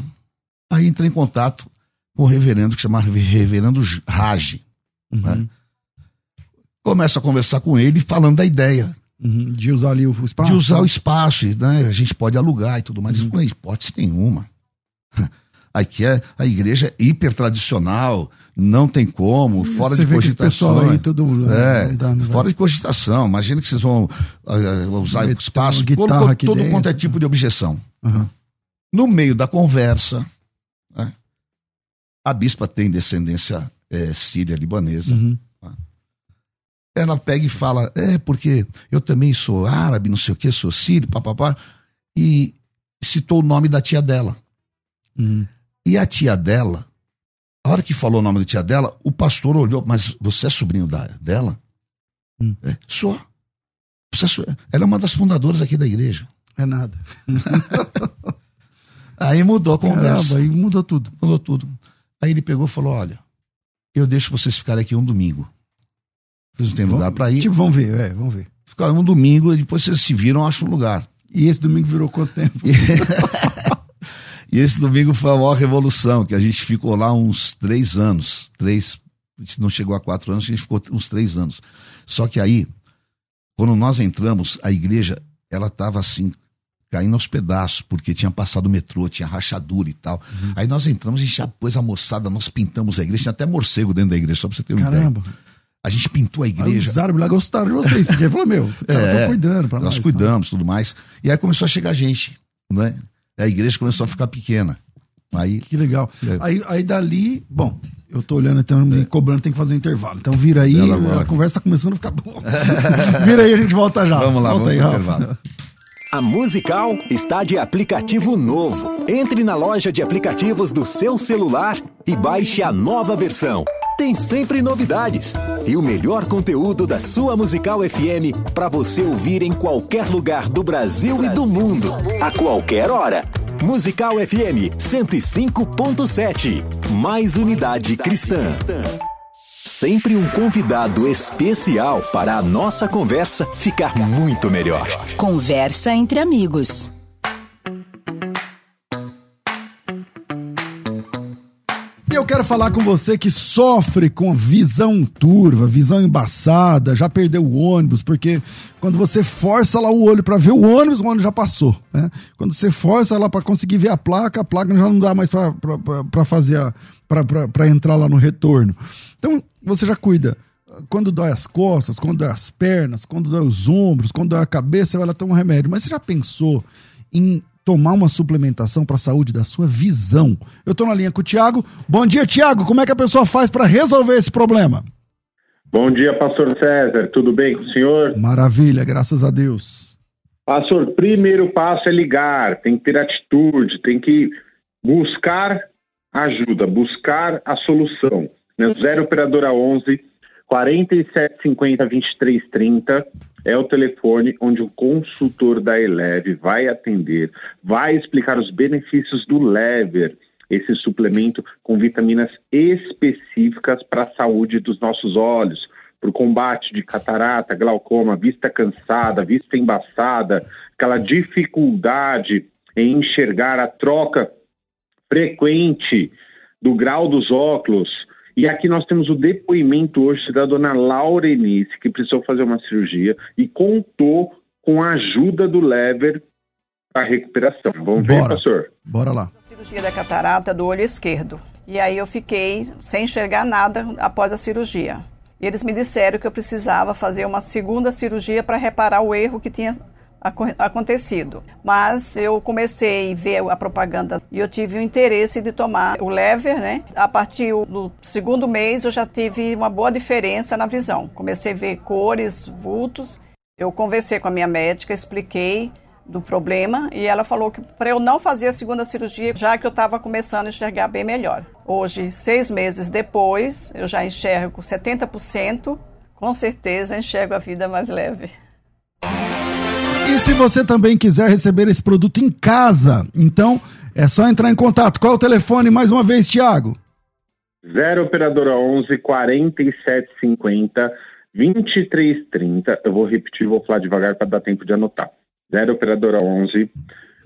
Aí entrei em contato com o reverendo, que chamava Reverendo Rage. Uhum. Né? Começo a conversar com ele, falando da ideia. Uhum, de usar ali o espaço. De usar o espaço, né? A gente pode alugar e tudo mais. Uhum. Eu falei, hipótese nenhuma. Aqui é a igreja é hiper tradicional, não tem como, fora Você de cogitação. Aí, tudo, é, dá, fora de cogitação. Imagina que vocês vão uh, usar o espaço. Colocou todo dentro. quanto é tipo de objeção. Uhum. No meio da conversa, né? a bispa tem descendência é, síria libanesa. Uhum ela pega e fala, é, porque eu também sou árabe, não sei o que, sou sírio, papapá, e citou o nome da tia dela. Uhum. E a tia dela, a hora que falou o nome da tia dela, o pastor olhou, mas você é sobrinho da, dela? Uhum. É, sou. Você é, ela é uma das fundadoras aqui da igreja. É nada. aí mudou a conversa. Caramba, aí mudou tudo. Mudou tudo. Aí ele pegou e falou: olha, eu deixo vocês ficarem aqui um domingo. Eles não têm lugar para ir. Tipo, vamos ver, é, vamos ver. Ficaram um domingo e depois vocês se viram, acham um lugar. E esse domingo virou quanto tempo? e esse domingo foi a maior revolução, que a gente ficou lá uns três anos. Três, não chegou a quatro anos, a gente ficou uns três anos. Só que aí, quando nós entramos, a igreja, ela estava assim, caindo aos pedaços, porque tinha passado o metrô, tinha rachadura e tal. Uhum. Aí nós entramos, a gente já pôs a moçada, nós pintamos a igreja, tinha até morcego dentro da igreja, só pra você ter uma Caramba. ideia. A gente pintou a igreja. Aí os árabes lá gostaram de vocês, porque falou, meu, é, cuidando pra nós. Nós cuidamos, tudo mais. E aí começou a chegar gente, né? A igreja começou a ficar pequena. Aí, que legal. É. Aí, aí dali, bom, eu tô olhando, então me é. cobrando, tem que fazer um intervalo. Então vira aí, a conversa tá começando a ficar boa. vira aí, a gente volta já. Vamos lá, volta vamos aí, intervalo. A Musical está de aplicativo novo. Entre na loja de aplicativos do seu celular e baixe a nova versão tem sempre novidades e o melhor conteúdo da sua Musical FM para você ouvir em qualquer lugar do Brasil e do mundo, a qualquer hora. Musical FM 105.7. Mais unidade cristã. Sempre um convidado especial para a nossa conversa ficar muito melhor. Conversa entre amigos. Quero falar com você que sofre com visão turva, visão embaçada, já perdeu o ônibus, porque quando você força lá o olho para ver o ônibus, o ônibus já passou. Né? Quando você força lá para conseguir ver a placa, a placa já não dá mais para fazer para entrar lá no retorno. Então você já cuida. Quando dói as costas, quando dói as pernas, quando dói os ombros, quando dói a cabeça, lá tomar um remédio. Mas você já pensou em tomar uma suplementação para a saúde da sua visão. Eu estou na linha com o Tiago. Bom dia, Tiago. Como é que a pessoa faz para resolver esse problema? Bom dia, pastor César. Tudo bem com o senhor? Maravilha, graças a Deus. Pastor, primeiro passo é ligar, tem que ter atitude, tem que buscar ajuda, buscar a solução. Né? Zero Operadora 11 4750 2330 é o telefone onde o consultor da Eleve vai atender, vai explicar os benefícios do Lever, esse suplemento com vitaminas específicas para a saúde dos nossos olhos, para o combate de catarata, glaucoma, vista cansada, vista embaçada, aquela dificuldade em enxergar a troca frequente do grau dos óculos. E aqui nós temos o depoimento hoje da dona Laurenice, que precisou fazer uma cirurgia e contou com a ajuda do lever para recuperação. Vamos Bora. ver, professor? Bora lá. Cirurgia da catarata do olho esquerdo. E aí eu fiquei sem enxergar nada após a cirurgia. E eles me disseram que eu precisava fazer uma segunda cirurgia para reparar o erro que tinha acontecido. Mas eu comecei a ver a propaganda e eu tive o interesse de tomar o lever, né? A partir do segundo mês eu já tive uma boa diferença na visão. Comecei a ver cores, vultos. Eu conversei com a minha médica, expliquei do problema e ela falou que para eu não fazer a segunda cirurgia, já que eu estava começando a enxergar bem melhor. Hoje, seis meses depois, eu já enxergo 70%, com certeza enxergo a vida mais leve. E se você também quiser receber esse produto em casa, então é só entrar em contato. Qual é o telefone mais uma vez, Thiago? 0 operadora 11 4750 2330. Eu vou repetir, vou falar devagar para dar tempo de anotar. 0 operadora 11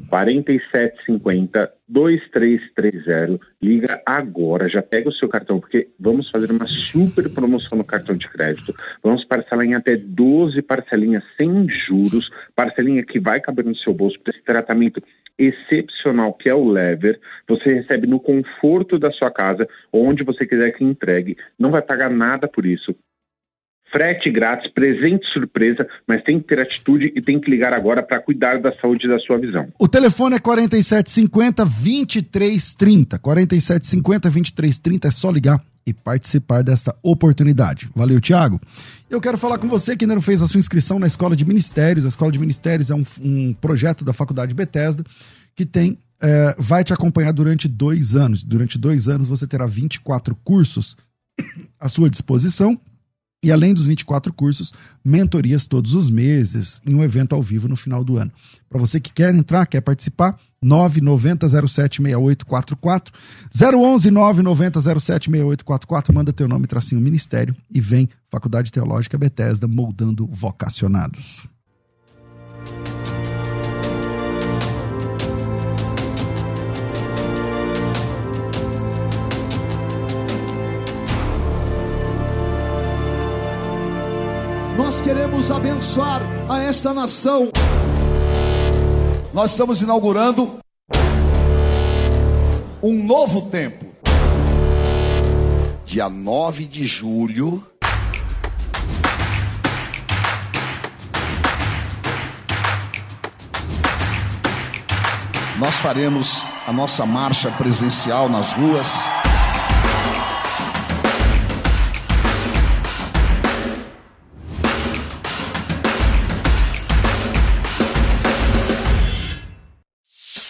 4750 2330. Liga agora, já pega o seu cartão, porque vamos fazer uma super promoção no cartão de crédito. Vamos parcelar em até 12 parcelinhas sem juros, parcelinha que vai caber no seu bolso para esse tratamento excepcional que é o Lever. Você recebe no conforto da sua casa, onde você quiser que entregue. Não vai pagar nada por isso frete grátis, presente surpresa, mas tem que ter atitude e tem que ligar agora para cuidar da saúde da sua visão. O telefone é 4750 2330. 4750 2330 é só ligar e participar desta oportunidade. Valeu, Thiago. Eu quero falar com você que ainda não fez a sua inscrição na Escola de Ministérios. A Escola de Ministérios é um, um projeto da Faculdade Bethesda que tem é, vai te acompanhar durante dois anos. Durante dois anos você terá 24 cursos à sua disposição e além dos 24 cursos, mentorias todos os meses, em um evento ao vivo no final do ano. Para você que quer entrar, quer participar, 990076844, 011 990076844, manda teu nome, tracinho Ministério e vem Faculdade Teológica Bethesda, moldando vocacionados. Queremos abençoar a esta nação. Nós estamos inaugurando um novo tempo. Dia 9 de julho. Nós faremos a nossa marcha presencial nas ruas.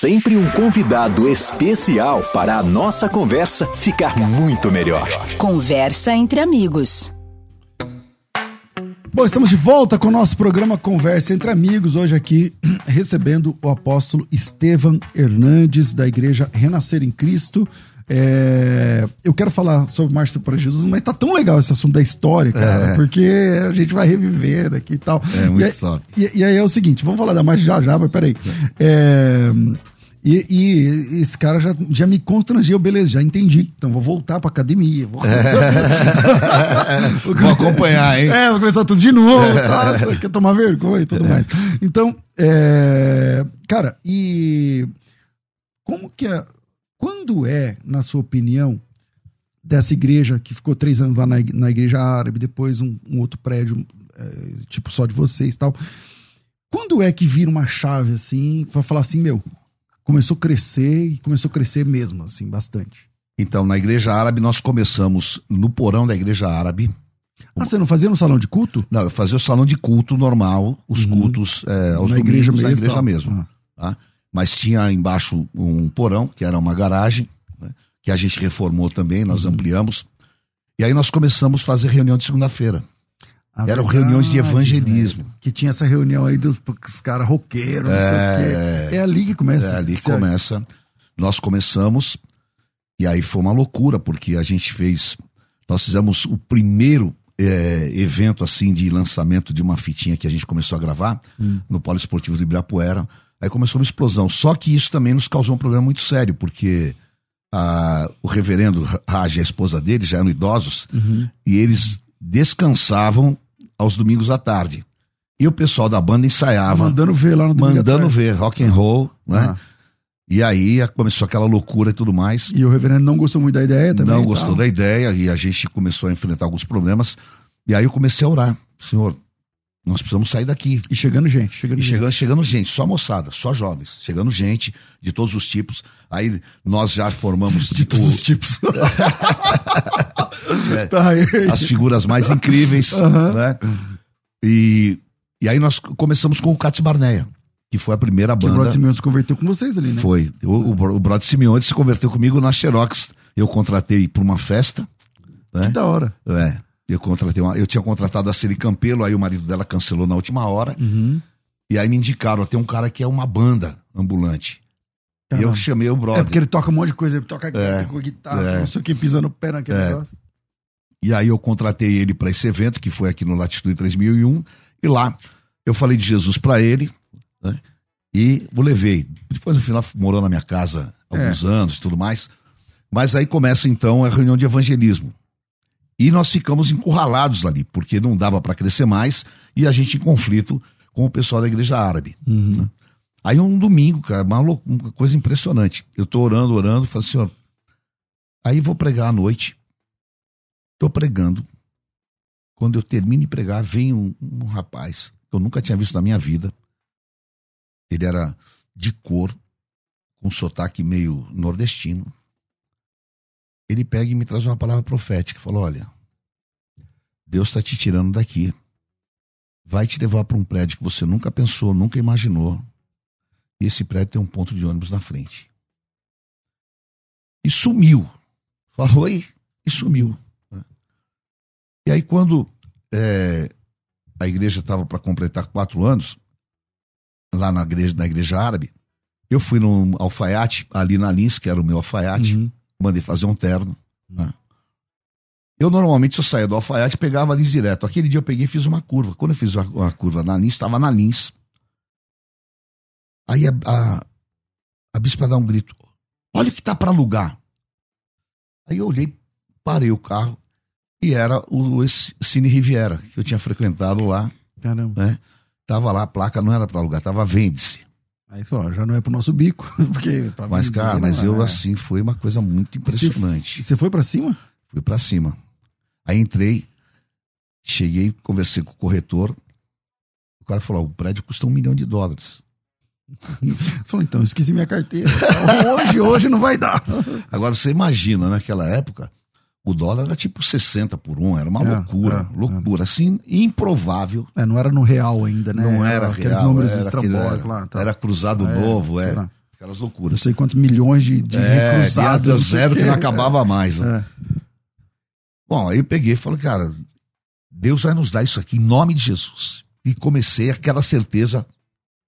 Sempre um convidado especial para a nossa conversa ficar muito melhor. Conversa entre amigos. Bom, estamos de volta com o nosso programa Conversa entre Amigos, hoje aqui recebendo o apóstolo Estevam Hernandes, da Igreja Renascer em Cristo. É, eu quero falar sobre Marcha para Jesus, mas tá tão legal esse assunto da história, cara, é. porque a gente vai reviver aqui e tal. É muito e, top. E, e, aí é o seguinte, vamos falar da Marcha já já, mas peraí. É, e, e, esse cara já, já me constrangiu, beleza, já entendi. Então vou voltar pra academia. Vou, é. vou acompanhar, hein? É, vou começar tudo de novo, tá? Quer tomar vergonha e tudo é. mais. Então, é, cara, e como que é. Quando é, na sua opinião, dessa igreja que ficou três anos lá na, na igreja árabe, depois um, um outro prédio, é, tipo só de vocês e tal. Quando é que vira uma chave assim, pra falar assim, meu, começou a crescer e começou a crescer mesmo, assim, bastante. Então, na igreja árabe, nós começamos no porão da igreja árabe. Ah, você não fazia no salão de culto? Não, eu fazia o salão de culto normal, os uhum. cultos é, aos na igreja mesmo, na igreja mesmo. Ah. Tá? Mas tinha embaixo um porão, que era uma garagem, né? que a gente reformou também, nós uhum. ampliamos. E aí nós começamos a fazer reunião de segunda-feira. A Eram verdade, reuniões de evangelismo. Velho. Que tinha essa reunião aí dos, dos caras roqueiros, não é, sei o quê. É, é ali que começa. É ali que começa. Nós começamos, e aí foi uma loucura, porque a gente fez. Nós fizemos o primeiro é, evento assim de lançamento de uma fitinha que a gente começou a gravar hum. no Polo Esportivo do Ibirapuera. Aí começou uma explosão. Só que isso também nos causou um problema muito sério, porque a, o reverendo Raj e a esposa dele já eram idosos Uhum. e eles descansavam aos domingos à tarde. E o pessoal da banda ensaiava, Mandando ver lá no domingo mandando ver rock and roll, né? Ah. E aí começou aquela loucura e tudo mais. E o reverendo não gostou muito da ideia também. não gostou da ideia e a gente começou a enfrentar alguns problemas. E aí eu comecei a orar. Senhor, nós precisamos sair daqui. E chegando gente, chegando E gente. chegando, chegando gente, só moçada, só jovens. Chegando gente de todos os tipos. Aí nós já formamos De todos o- os tipos. É. Tá aí. as figuras mais incríveis, Aham. né? E, e aí nós começamos com o Cats Barneia, que foi a primeira Que o banda. Brother Simeão se converteu com vocês ali, né? Foi. O, o, o Brother Simeone se converteu comigo na Xerox. Eu contratei para uma festa, né? Que da hora. É. Eu contratei uma, eu tinha contratado a Celi Campelo, aí o marido dela cancelou na última hora. Uhum. E aí me indicaram, tem um cara que é uma banda ambulante. E eu Caramba. chamei o É brother. porque ele toca um monte de coisa, ele toca É, com guitarra, é. não sei o que, pisa no pé naquele É. negócio. E aí eu contratei ele para esse evento, que foi aqui no Latitude 3001, e lá eu falei de Jesus para ele, né? E o levei. Depois no final morou na minha casa É. alguns anos e tudo mais. Mas aí começa então a reunião de evangelismo. E nós ficamos encurralados ali, porque não dava para crescer mais e a gente em conflito com o pessoal da igreja árabe. Uhum. Aí um domingo, cara, uma, uma coisa impressionante. Eu tô orando, orando, falo, senhor, aí vou pregar à noite. Tô pregando. Quando eu termino de pregar, vem um, um rapaz que eu nunca tinha visto na minha vida. Ele era de cor, com sotaque meio nordestino. Ele pega e me traz uma palavra profética. Falou: Olha, Deus está te tirando daqui. Vai te levar para um prédio que você nunca pensou, nunca imaginou. E esse prédio tem um ponto de ônibus na frente. E sumiu. Falou e, e sumiu. né? E aí, quando é, a igreja estava para completar quatro anos, lá na igreja, na igreja árabe, eu fui num alfaiate, ali na Lins, que era o meu alfaiate, Uhum. Mandei fazer um terno. né? Eu normalmente, se eu saía do alfaiate, pegava a Lins direto. Aquele dia eu peguei e fiz uma curva. Quando eu fiz uma, uma curva na Lins, estava na Lins. Aí a, a, a bispa dá um grito: Olha o que tá para alugar. Aí eu olhei, parei o carro e era o Cine Riviera, que eu tinha frequentado lá. Caramba. né? Tava lá, a placa não era para alugar, tava vende-se. Aí só, já não é pro nosso bico, porque... Mas, vender, cara, mas é. eu assim, foi uma coisa muito impressionante. Você foi pra cima? Fui pra cima. Aí entrei, cheguei, conversei com o corretor. O cara falou: o prédio custa um milhão de dólares. Falou, então, esqueci minha carteira. hoje, hoje não vai dar. Agora você imagina, naquela época, o dólar era tipo 60 por um, era uma É, loucura, é, loucura, assim, improvável. É, não era no real ainda, né? Não era Aqueles real, números era, estrambólicos era, lá. Tá. era cruzado É, novo, é. lá. Aquelas Não loucuras. sei quantos milhões de, de é, não sei zero que não acabava mais. né? É. Bom, aí eu peguei e falei, cara, Deus vai nos dar isso aqui em nome de Jesus. E comecei aquela certeza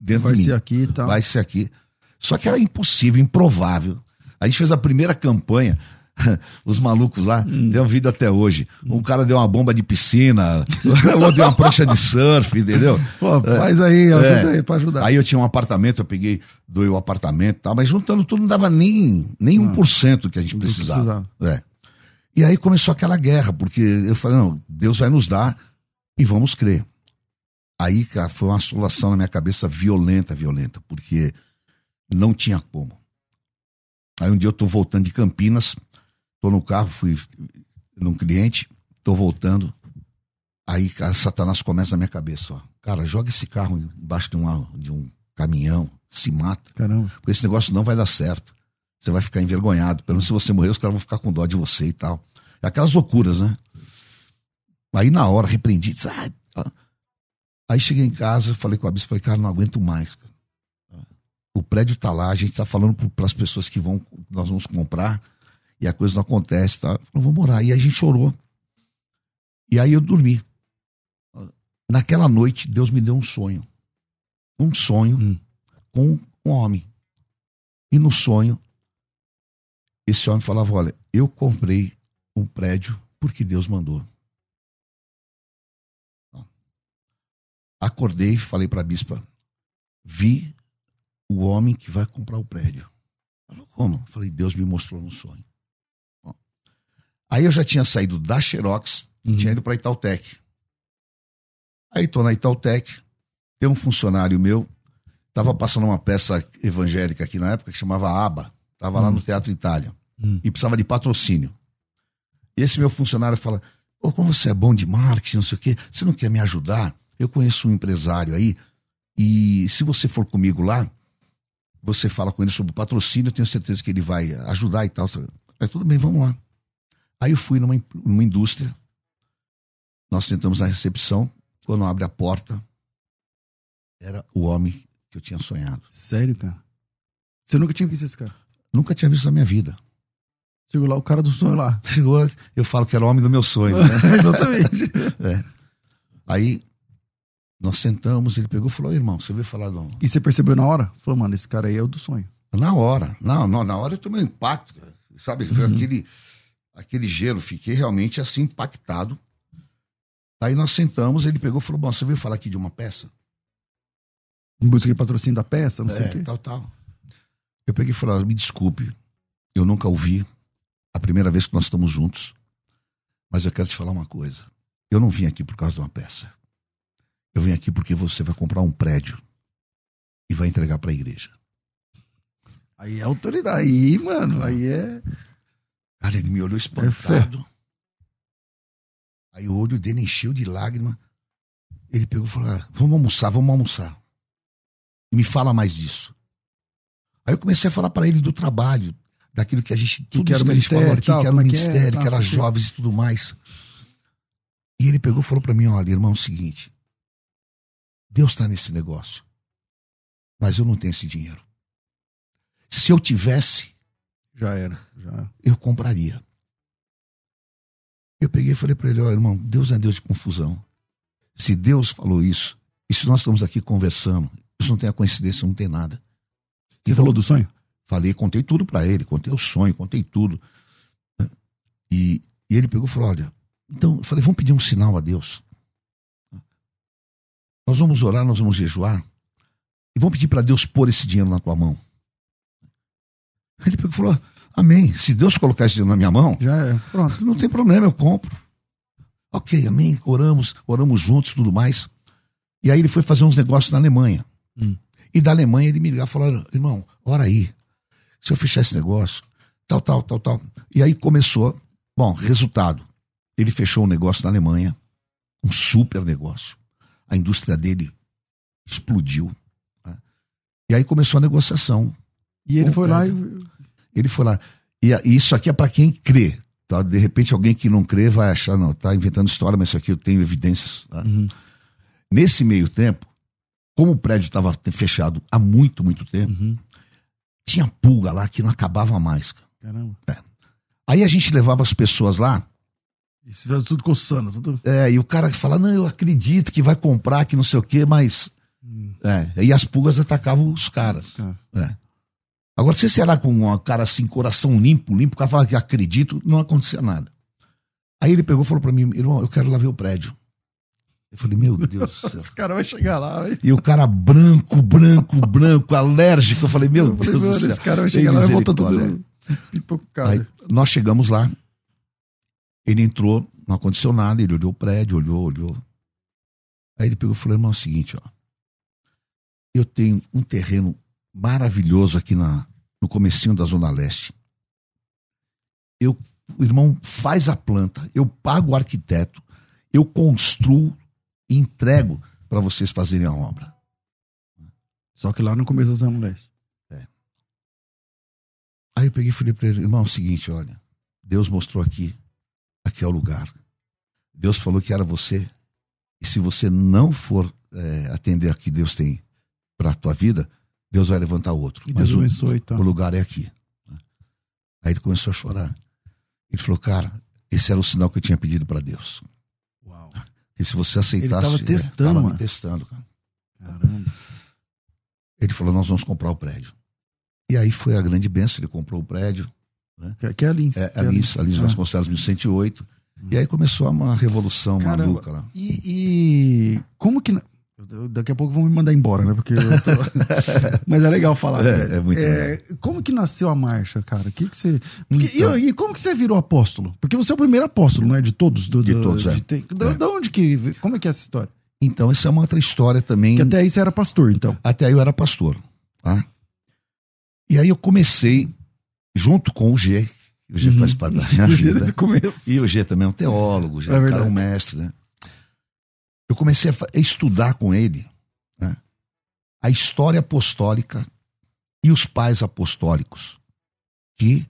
dentro Vai de mim. ser aqui e tal. vai ser aqui. Só que era impossível, improvável. A gente fez a primeira campanha, os malucos lá, Hum. tem um vídeo até hoje. Um cara deu uma bomba de piscina, o outro deu uma prancha de surf, entendeu? Pô, faz aí, ajuda É. aí pra ajudar. Aí eu tinha um apartamento, eu peguei, doei o apartamento e tal, mas juntando tudo não dava nem, nem 1% do que a gente que precisava. É. E aí começou aquela guerra, porque eu falei, não, Deus vai nos dar e vamos crer. Aí, cara, foi uma assolação na minha cabeça violenta, violenta, porque não tinha como. Aí um dia eu tô voltando de Campinas, tô no carro, fui num cliente, tô voltando. Aí, cara, Satanás começa na minha cabeça, ó. Cara, joga esse carro embaixo de, uma, de um caminhão, se mata, Caramba. porque esse negócio não vai dar certo. Você vai ficar envergonhado. Pelo menos se você morrer, os caras vão ficar com dó de você e tal. Aquelas loucuras, né? Aí na hora, repreendi. disse. Aí cheguei em casa, falei com a bispa, falei, cara, não aguento mais. cara. O prédio tá lá, a gente tá falando para as pessoas que vão, nós vamos comprar, e a coisa não acontece, tá? Falei, vamos morar. E aí a gente chorou. E aí eu dormi. Naquela noite, Deus me deu um sonho. Um sonho Hum. com um homem. E no sonho, esse homem falava: Olha, eu comprei um prédio porque Deus mandou. Acordei, falei para a bispa: Vi o homem que vai comprar o prédio. Falou, como? Eu falei, Deus me mostrou no sonho. Aí eu já tinha saído da Xerox e Uhum. tinha ido para Itautec. Aí tô na Itautec, tem um funcionário meu, tava passando uma peça evangélica aqui na época que chamava ABA, tava lá no Teatro Itália, Hum. e precisava de patrocínio. E esse meu funcionário fala, Ô, como você é bom de marketing, não sei o quê, você não quer me ajudar? Eu conheço um empresário aí, e se você for comigo lá, você fala com ele sobre o patrocínio, eu tenho certeza que ele vai ajudar e tal. Aí, tudo bem, vamos lá. Aí eu fui numa, numa indústria, nós sentamos na recepção, quando abre a porta, era o homem que eu tinha sonhado. Sério, cara? Você nunca tinha visto esse cara? Nunca tinha visto na minha vida. Chegou lá, o cara do sonho lá. Chegou, eu falo que era o homem do meu sonho, né? Exatamente. Aí nós sentamos, ele pegou e falou, irmão, você veio falar do... E você percebeu na hora? Falou, mano, esse cara aí é o do sonho. Na hora. Não, não, na hora eu tomei um impacto, cara. Sabe, foi aquele, aquele gelo. Fiquei realmente assim impactado. Aí nós sentamos, ele pegou e falou: Bom, você veio falar aqui de uma peça? Em busca de patrocínio da peça, não sei é, o quê. tal, tal. Eu peguei e falei: "Olha, Me desculpe, eu nunca ouvi. A primeira vez que nós estamos juntos. Mas eu quero te falar uma coisa. Eu não vim aqui por causa de uma peça. Eu vim aqui porque você vai comprar um prédio e vai entregar para a igreja. Aí é autoridade. Aí, mano, aí é. Cara, ele me olhou espantado. Aí o olho dele encheu de lágrima. Ele pegou e falou: ah, Vamos almoçar, vamos almoçar. E me fala mais disso. Aí eu comecei a falar para ele do trabalho, daquilo que a gente. tudo que era o que falou ministério aqui, e tal, que era o é que é, ministério, que tal, era sei o quê. jovens e tudo mais. E ele pegou e falou para mim: Olha, irmão, é o seguinte. Deus está nesse negócio. Mas eu não tenho esse dinheiro. Se eu tivesse, Já era. Já. eu compraria. Eu peguei e falei para ele, ó, irmão, Deus é Deus de confusão. Se Deus falou isso, e se nós estamos aqui conversando, isso não tem a coincidência, não tem nada. Você falou do sonho? Falei, contei tudo para ele, contei o sonho, contei tudo. E, e ele pegou e falou, olha, então, eu falei, vamos pedir um sinal a Deus. Nós vamos orar, nós vamos jejuar, e vamos pedir para Deus pôr esse dinheiro na tua mão. Ele pegou e falou, amém, se Deus colocar dinheiro na minha mão, Já é. Pronto. não tem problema, eu compro. Ok, amém. Oramos, oramos juntos e tudo mais. E aí ele foi fazer uns negócios na Alemanha. Hum. E da Alemanha ele me ligou e falou: irmão, ora aí. Se eu fechar esse negócio, tal, tal, tal, tal. E aí começou. Bom, resultado. Ele fechou um negócio na Alemanha, um super negócio. A indústria dele explodiu. né? E aí começou a negociação. E ele foi lá é. e. Ele foi lá. E e isso aqui é para quem crê. Tá? De repente, alguém que não crê vai achar, não, tá inventando história, mas isso aqui eu tenho evidências. tá? Uhum. Nesse meio tempo, como o prédio estava fechado há muito, muito tempo, Uhum. tinha pulga lá que não acabava mais. cara. Caramba. Aí a gente levava as pessoas lá, Isso fez tudo coçando. Tudo... é, e o cara fala, não, eu acredito que vai comprar, que não sei o quê, mas. Hum. É, e as pulgas atacavam os caras. Cara. É. Agora, se você lá com um cara assim, coração limpo, limpo, o cara fala que acredito, não acontecia nada. Aí ele pegou e falou pra mim, irmão, eu quero lá ver o prédio. Eu falei, meu Deus do céu. Esse cara vai chegar lá. Vai... E o cara branco, branco, branco, alérgico. Eu falei, meu Eu falei, Deus do céu. Esse cara vai chegar lá e misericórdia. tudo. Aí nós chegamos lá, ele entrou, não aconteceu nada, ele olhou o prédio, olhou, olhou. Aí ele pegou e falou, irmão, é o seguinte, ó. Eu tenho um terreno maravilhoso aqui na, no comecinho da Zona Leste. Eu, o irmão faz a planta, eu pago o arquiteto, eu construo e entrego para vocês fazerem a obra. Só que lá no começo da Zona Leste. Aí eu peguei e falei para ele, irmão, é o seguinte, olha, Deus mostrou aqui, aqui é o lugar. Deus falou que era você. E se você não for é, atender a que Deus tem para a tua vida, Deus vai levantar outro. E Deus Mas o, abençoe tal. o lugar é aqui. Aí ele começou a chorar. Ele falou, cara, esse era o sinal que eu tinha pedido para Deus. Uau. Que se você aceitasse. tava é, testando, tava me testando, cara. Caramba. Ele falou, nós vamos comprar o prédio. E aí foi a grande benção, ele comprou o prédio. Que, que é a Lins. É, que a Lins, a Lins Ah. Vasconcelos 1108. E aí começou uma revolução Caramba. maluca lá. E, e como que. Daqui a pouco vão me mandar embora, né? Porque eu tô... Mas é legal falar. É, velho. é muito Como que nasceu a marcha, cara? Que que você... Porque- e, e como que você virou apóstolo? Porque você é o primeiro apóstolo, não é? De todos. Do, De do- todos, é. tem- da- É. onde que... Como é que é essa história? Então, essa é uma outra história também. Que até aí você era pastor, então. Até aí eu era pastor. Tá? E aí eu comecei, junto com o G, o G Uhum. faz parte da minha vida. começo. E o G também é um teólogo, o G É é, um mestre, né? Eu comecei a, estudar com ele né, a história apostólica e os pais apostólicos que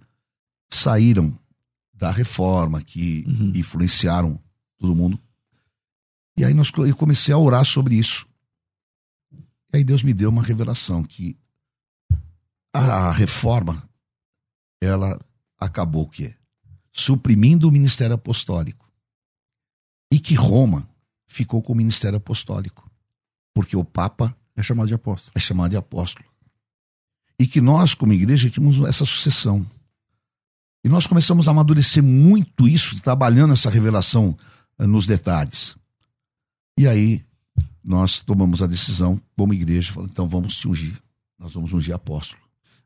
saíram da reforma, que Uhum. influenciaram todo mundo. E aí nós, eu comecei a orar sobre isso. E aí Deus me deu uma revelação que a reforma ela acabou o quê? Suprimindo o ministério apostólico. E que Roma ficou com o ministério apostólico. Porque o Papa É chamado de apóstolo. é chamado de apóstolo. E que nós, como igreja, tínhamos essa sucessão. E nós começamos a amadurecer muito isso, trabalhando essa revelação eh, nos detalhes. E aí, nós tomamos a decisão, como igreja, falando, então vamos te ungir. Nós vamos ungir apóstolo.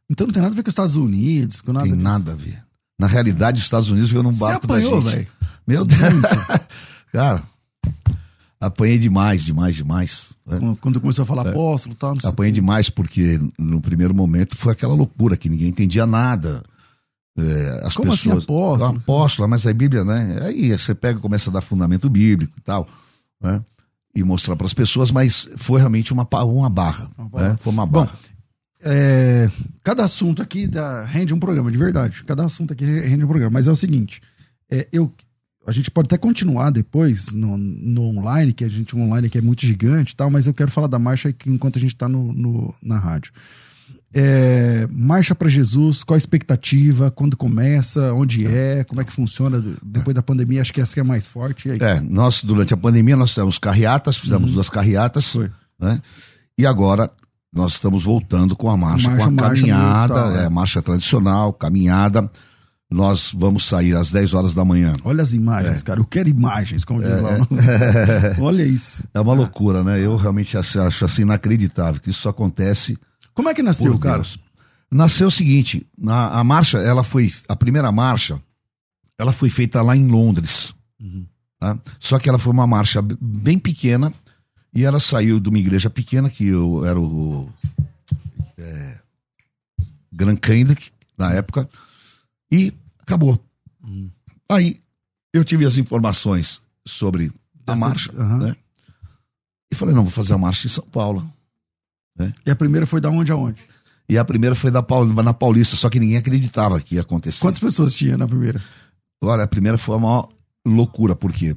Então não tem nada a ver com os Estados Unidos, com nada Tem nada a ver. Na realidade, os Estados Unidos veio num Você barco da apanhou, gente. velho. Meu Deus. Cara, apanhei demais, demais, demais. né? Quando- Quando começou a falar É. apóstolo tal, não sei Apanhei demais porque no primeiro momento foi aquela loucura que ninguém entendia nada. É, as Como assim pessoas. apóstolo? apóstolo, mas a Bíblia, né? Aí você pega e começa a dar fundamento bíblico e tal, né? E mostrar para as pessoas, mas foi realmente uma, uma barra. Uma barra. né? Foi uma Bom, barra. É, cada assunto aqui dá, rende um programa, de verdade. Cada assunto aqui rende um programa. Mas é o seguinte: é, eu, a gente pode até continuar depois no, no online, que a gente o online aqui é muito gigante e tal, mas eu quero falar da marcha enquanto a gente está no, no- na rádio. É, marcha para Jesus, qual a expectativa? Quando começa? Onde é? Como é que funciona? De- Depois da pandemia, acho que essa que é mais forte. É, nós, durante a pandemia, nós fizemos carreatas, fizemos duas carreatas, Uhum. Foi. né? E agora nós estamos voltando com a marcha, Marcha, com a marcha caminhada, mesmo, tá, é, é. marcha tradicional, caminhada. Nós vamos sair às 10 horas da manhã. Olha as imagens, cara. Eu quero imagens, como diz lá. Olha isso. É uma loucura, né? Eu realmente acho, acho assim inacreditável que isso acontece Como é que nasceu, por? Deus. Nasceu o seguinte, na, a marcha, ela foi, a primeira marcha, ela foi feita lá em Londres. Uhum. tá? Só que ela foi uma marcha bem pequena e ela saiu de uma igreja pequena, que eu era o é, Grand Kendrick, na época, e acabou. Uhum. Aí eu tive as informações sobre a marcha, Aham. né? E falei, não, vou fazer a marcha em São Paulo. E a primeira foi da onde aonde? E a primeira foi da Paul- na Paulista, só que ninguém acreditava que ia acontecer. Quantas pessoas tinha na primeira? Olha, a primeira foi a maior loucura, porque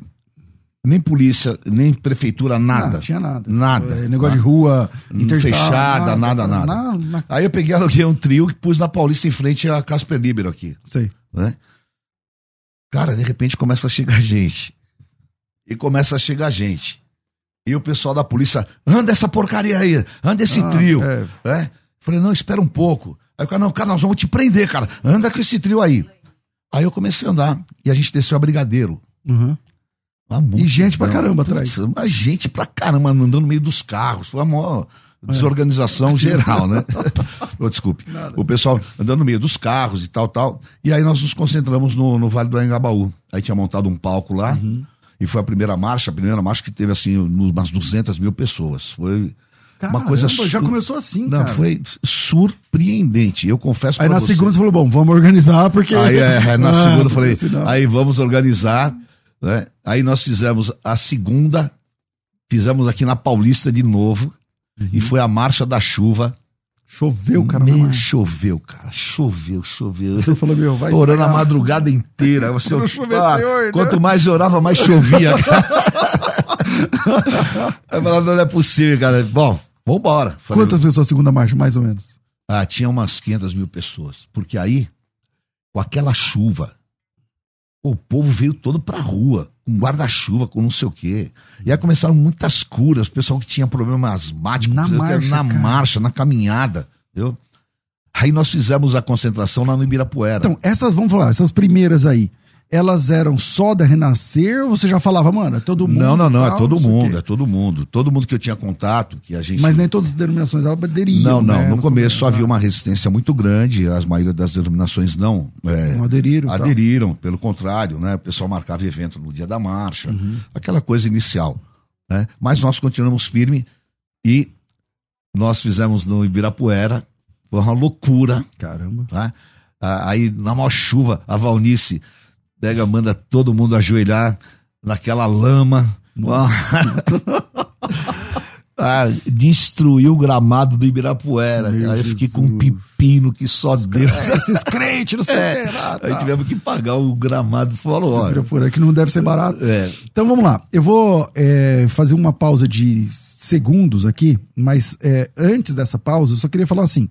nem polícia, nem prefeitura, nada. Não, tinha nada. Nada. É, negócio de Nada. rua, Não interestado, fechada, nada, nada. Na, na- Aí eu peguei, aluguei um trio e pus na Paulista em frente a Casper Libero aqui, sei. né? Cara, de repente começa a chegar gente. E começa a chegar gente. E o pessoal da polícia, anda essa porcaria aí, anda esse Ah, trio. é. É. Falei, não, espera um pouco. Aí o cara, não, cara, nós vamos te prender, cara. Anda com esse trio aí. Aí eu comecei a andar. E a gente desceu a Brigadeiro. Uhum. Multidão. gente pra caramba Putz, Mas gente pra caramba, andando no meio dos carros. Foi a maior desorganização geral, né? Ô, desculpe. O pessoal andando no meio dos carros e tal, tal. E aí nós nos concentramos no, no Vale do Anhangabaú. Aí tinha montado um palco lá. E foi a primeira marcha, a primeira marcha que teve, assim, umas 200 mil pessoas. Foi uma coisa... Caramba, já começou assim, Não, cara. foi surpreendente. Eu confesso Aí na você. segunda você falou, bom, vamos organizar, porque... Aí é, na Ah, segunda eu falei, aí vamos organizar. Né? Aí nós fizemos a segunda, fizemos aqui na Paulista de novo, e foi a Marcha da Chuva. Choveu, cara. Choveu, cara. Choveu, choveu. Você falou, meu, vai Orando a estragar. madrugada inteira. Você, Não chover, Ah, senhor, né? quanto mais eu orava, mais chovia. Eu falava, não é possível, cara. Bom, vambora. Falei, Quantas pessoas segunda marcha, mais ou menos? ah, tinha umas 500 mil pessoas. Porque aí, com aquela chuva, o povo veio todo pra rua, com guarda-chuva, com não sei o quê. E aí começaram muitas curas, o pessoal que tinha problema asmático, Na marcha, na cara. marcha, na caminhada, entendeu? Aí nós fizemos a concentração lá no Ibirapuera. Então, essas, vamos falar, essas primeiras aí, elas eram só da Renascer ou você já falava, mano, é todo mundo? Não, não, não, tal, é todo sei o mundo, é todo mundo. Todo mundo que eu tinha contato, que a gente. Mas nem todas as denominações aderiam. Não, não. né? No começo só havia tá. uma resistência muito grande, as maioria das denominações não, é, Não aderiram. tal. aderiram, pelo contrário, né? O pessoal marcava evento no dia da marcha, Uhum. aquela coisa inicial. Né? Mas nós continuamos firme e nós fizemos no Ibirapuera, foi uma loucura, Caramba. tá? Aí, na maior chuva, a Valnice pega, manda todo mundo ajoelhar naquela lama. Ah, destruiu o gramado do Ibirapuera. Meu Aí eu fiquei com um Jesus. pepino que só Deus. É, esses crentes, não sei É, que. Ah, Aí tá. tivemos que pagar o gramado. Falou, olha. Que não deve ser barato. É, Então vamos lá. Eu vou é, fazer uma pausa de segundos aqui, mas é, antes dessa pausa, eu só queria falar assim: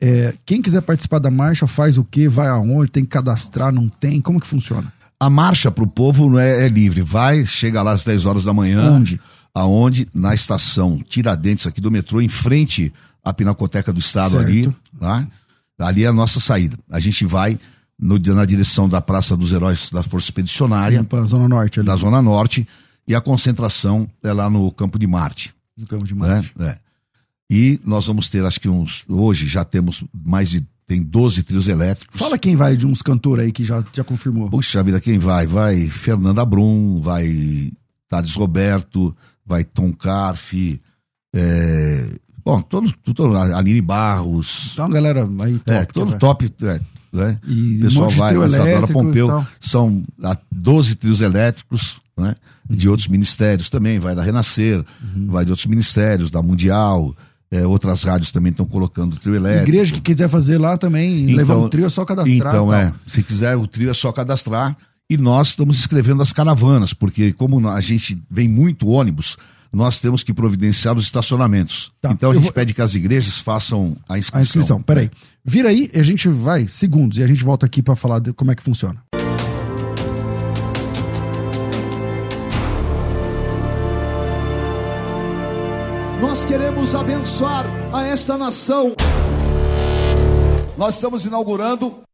é, quem quiser participar da marcha faz o quê? Vai aonde? Tem que cadastrar? Não tem? Como que funciona? a marcha pro povo não é, é livre. Vai, chega lá às 10 horas da manhã. Onde? Aonde? Na estação Tiradentes, aqui do metrô, em frente à Pinacoteca do Estado Certo. ali. Tá? Ali é a nossa saída. A gente vai no- na direção da Praça dos Heróis da Força Expedicionária, Pra Zona Norte ali. da Zona Norte, e a concentração é lá no Campo de Marte. No campo de né? Marte. É. E nós vamos ter, acho que uns. Hoje já temos mais de. Tem 12 trios elétricos. Fala quem vai de uns cantores aí que já, já confirmou. Puxa vida, quem vai? Vai Fernanda Brum, vai Thales Roberto, vai Tom Carf, é, bom, todo, todo, Aline Barros, Então, galera, aí top. é, todo top, é, né? E O pessoal um vai, trio Isadora Pompeu, são ah, 12 trios elétricos, né? De outros ministérios também, vai da Renascer, Uhum. vai de outros ministérios, da Mundial, é, outras rádios também estão colocando trio elétrico. Igreja que quiser fazer lá também, Então- levar um trio, é só cadastrar. Então, é. Se quiser, o trio é só cadastrar. E nós estamos escrevendo as caravanas, porque como a gente vem muito ônibus, nós temos que providenciar os estacionamentos. Tá, Então a gente vou- pede que as igrejas façam a inscrição. A inscrição, peraí. Vira aí, a gente vai, segundos, e a gente volta aqui pra falar de como é que funciona. Nós queremos abençoar a esta nação. Nós estamos inaugurando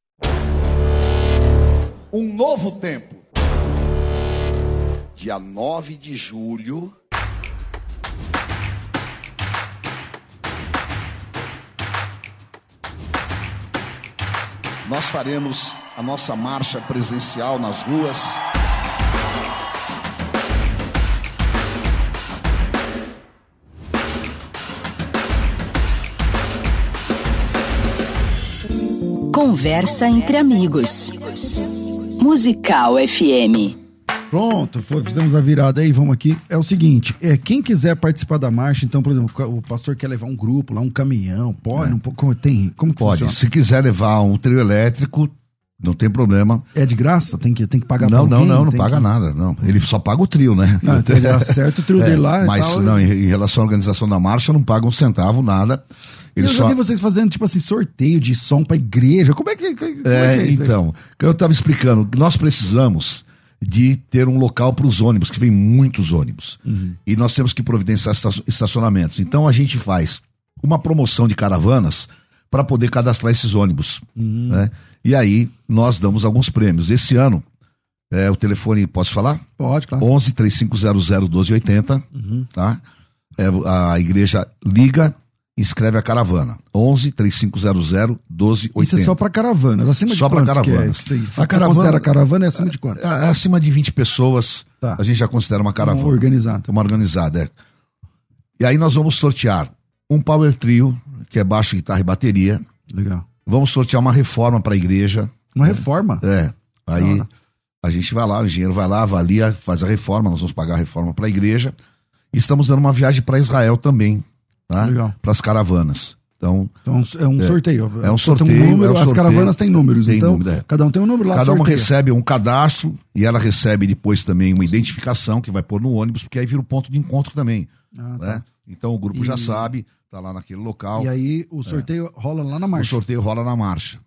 um novo tempo. Dia 9 de julho. Nós faremos a nossa marcha presencial nas ruas. Conversa entre amigos. Musical FM. Pronto, foi, fizemos a virada aí, vamos aqui. É o seguinte, é, quem quiser participar da marcha, então, por exemplo, o pastor quer levar um grupo lá, um caminhão, pode, um pouco, como tem, como que Pode. funciona? Se quiser levar um trio elétrico, não tem problema. É de graça? Tem que, tem que pagar Não, não, alguém? não, não paga que- nada. Não. Ele só paga o trio, né? Não, então ele acerta o trio dele lá e Mas tal, não, e- em relação à organização da marcha, não paga um centavo, nada. Ele eu já só... vi vocês fazendo, tipo assim, sorteio de som pra igreja. Como é que, como é, É, é isso aí? então, eu estava explicando, nós precisamos de ter um local para os ônibus, que vem muitos ônibus. Uhum. E nós temos que providenciar esta- estacionamentos. Então a gente faz uma promoção de caravanas para poder cadastrar esses ônibus. Uhum. né? E aí nós damos alguns prêmios. Esse ano, é, o telefone, posso falar? Pode, claro. 11 3500 1280, Uhum. tá? É, a igreja liga escreve a caravana. 11 3500 1280. Isso é só pra caravanas. Acima de Só que é caravanas. aí? A caravana- caravana é acima de quanto? É, é acima de 20 pessoas, Tá. a gente já considera uma caravana. Uma organizada. Uma organizada, é. E aí nós vamos sortear um power trio, que é baixo, guitarra e bateria. Legal. Vamos sortear uma reforma para a igreja. Uma reforma? É. Aí a gente vai lá, o engenheiro vai lá, avalia, faz a reforma, nós vamos pagar a reforma para a igreja. E estamos dando uma viagem para Israel também, tá? Legal. Para as caravanas. Então, Então é um sorteio. É um sorteio, número, é um as sorteio. caravanas têm números. Tem então, número, é. cada um tem um número lá. Cada uma sorteia. recebe um cadastro e ela recebe depois também uma identificação que vai pôr no ônibus, porque aí vira o ponto de encontro também. Ah, tá. né? Então o grupo já E- sabe, tá lá naquele local. E aí o sorteio rola lá na o marcha. sorteio rola na marcha.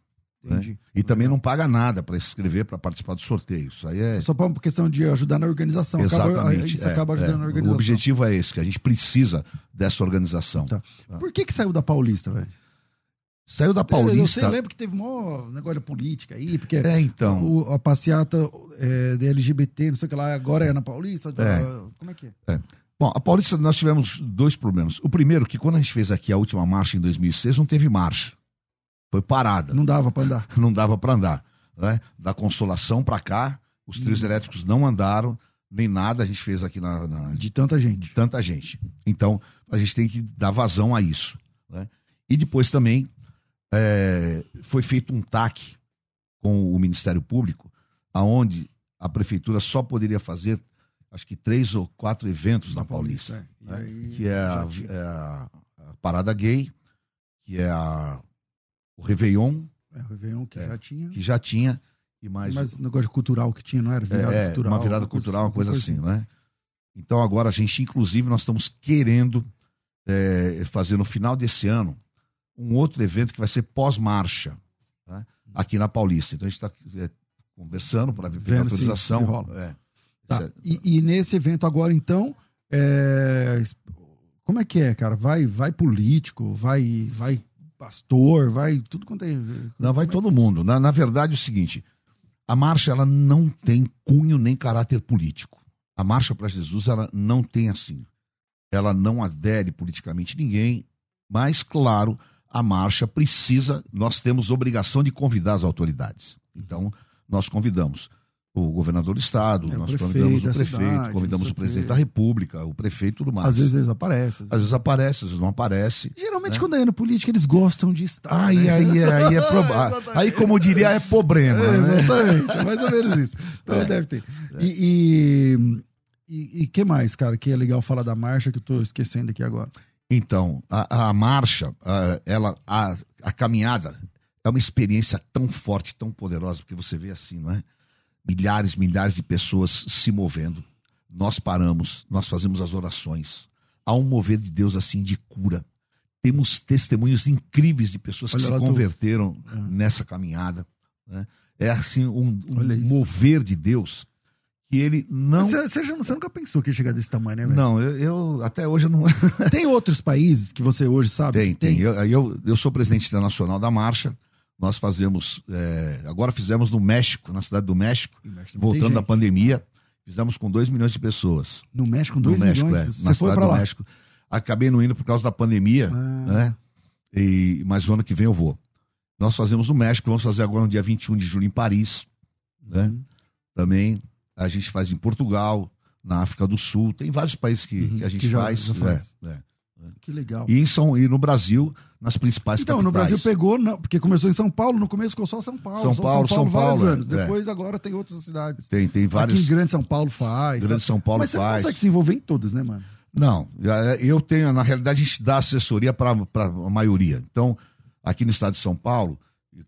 Né? E também não paga nada para se inscrever para participar do sorteio. Isso aí é. Só por questão de ajudar na organização. Acaba- Exatamente. isso é, acaba ajudando é. na O organização. objetivo é esse, que a gente precisa dessa organização. Tá. Por que que saiu da Paulista, velho? Saiu da Paulista. Eu, eu lembro que teve um negócio de política aí, porque é, então. O, a passeata é, de LGBT, não sei o que lá, agora é na Paulista. É. Como é que é? é? Bom, a Paulista nós tivemos dois problemas. O primeiro, que quando a gente fez aqui a última marcha em 2006, não teve marcha. Foi parada. Não dava para andar. Não dava para andar. Né? Da Consolação para cá, os hum. trios elétricos não andaram, nem nada a gente fez aqui na, na, De tanta gente. De tanta gente. Então, a gente tem que dar vazão a isso. Né? E depois também é, foi feito um TAC com o Ministério Público, aonde a prefeitura só poderia fazer acho que três ou quatro eventos na, na Paulista, Paulista é. né? que é a, é a, a, Parada Gay, que é a, o Réveillon. É, o Réveillon que é, já tinha. Que já tinha. E mais Mas o negócio cultural que tinha, não era? Virada é, cultural. Uma virada uma cultural, uma coisa, assim, assim, né? Então agora a gente, inclusive, nós estamos querendo é, fazer no final desse ano um outro evento que vai ser pós-marcha, né? aqui na Paulista. Então a gente está é, conversando para ver a autorização. Se, se rola. É. Tá. É- e, e, nesse evento agora, então, é... como é que é, cara? Vai, vai político, vai, vai pastor, vai tudo quanto é. Não, vai é todo mundo. Na, na verdade, é o seguinte: a marcha ela não tem cunho nem caráter político. A marcha para Jesus ela não tem assim. Ela não adere politicamente ninguém, mas claro, a marcha precisa, nós temos obrigação de convidar as autoridades. Então, nós convidamos o governador do estado, é, nós convidamos o prefeito, cidade, convidamos o presidente da república, o prefeito e tudo mais. Às vezes eles aparecem. Às vezes aparece, às vezes não aparece. Geralmente né? quando é no político eles gostam de estar. Aí, né? aí, aí, é pro... aí como diria, é problema. É, né? Exatamente, é mais ou menos isso. Então é. deve ter. E, e, e, que mais, cara, que é legal falar da marcha que eu estou esquecendo aqui agora? Então, a, a marcha, a, ela, a, a caminhada é uma experiência tão forte, tão poderosa, porque você vê assim, não é? Milhares, milhares de pessoas se movendo. Nós paramos, nós fazemos as orações. Há um mover de Deus assim de cura. Temos testemunhos incríveis de pessoas Olha que se converteram tô... É. nessa caminhada. Né? É assim um, um mover de Deus que ele não. Você, você, nunca pensou que ia chegar desse tamanho, né? Véio? Não, eu, eu, até hoje eu não. tem outros países que você hoje sabe? Tem, tem. tem. Eu, eu, eu sou presidente internacional da marcha. Nós fazemos, é, agora fizemos no México, na cidade do México, México voltando da pandemia, fizemos com 2 milhões de pessoas. No México, com 2 milhões? É, na cidade do lá? México. Acabei não indo por causa da pandemia, ah. né? E, mas o ano que vem eu vou. Nós fazemos no México, vamos fazer agora no dia 21 de julho em Paris, né? Uhum. Também a gente faz em Portugal, na África do Sul, tem vários países que, uhum, que a gente que já, faz. Já faz. É, é. Que legal. E, em São, e no Brasil, nas principais então, capitais. no Brasil pegou, não, porque começou em São Paulo, no começo ficou só São Paulo. São Paulo, São Paulo, São Paulo anos. É. Depois agora tem outras cidades. Tem, tem vários. Aqui em Grande São Paulo faz. Grande tá? São Paulo Mas faz. Você consegue se envolver em todas, né, mano? Não, eu tenho, na realidade, a gente dá assessoria para a maioria. Então, aqui no estado de São Paulo,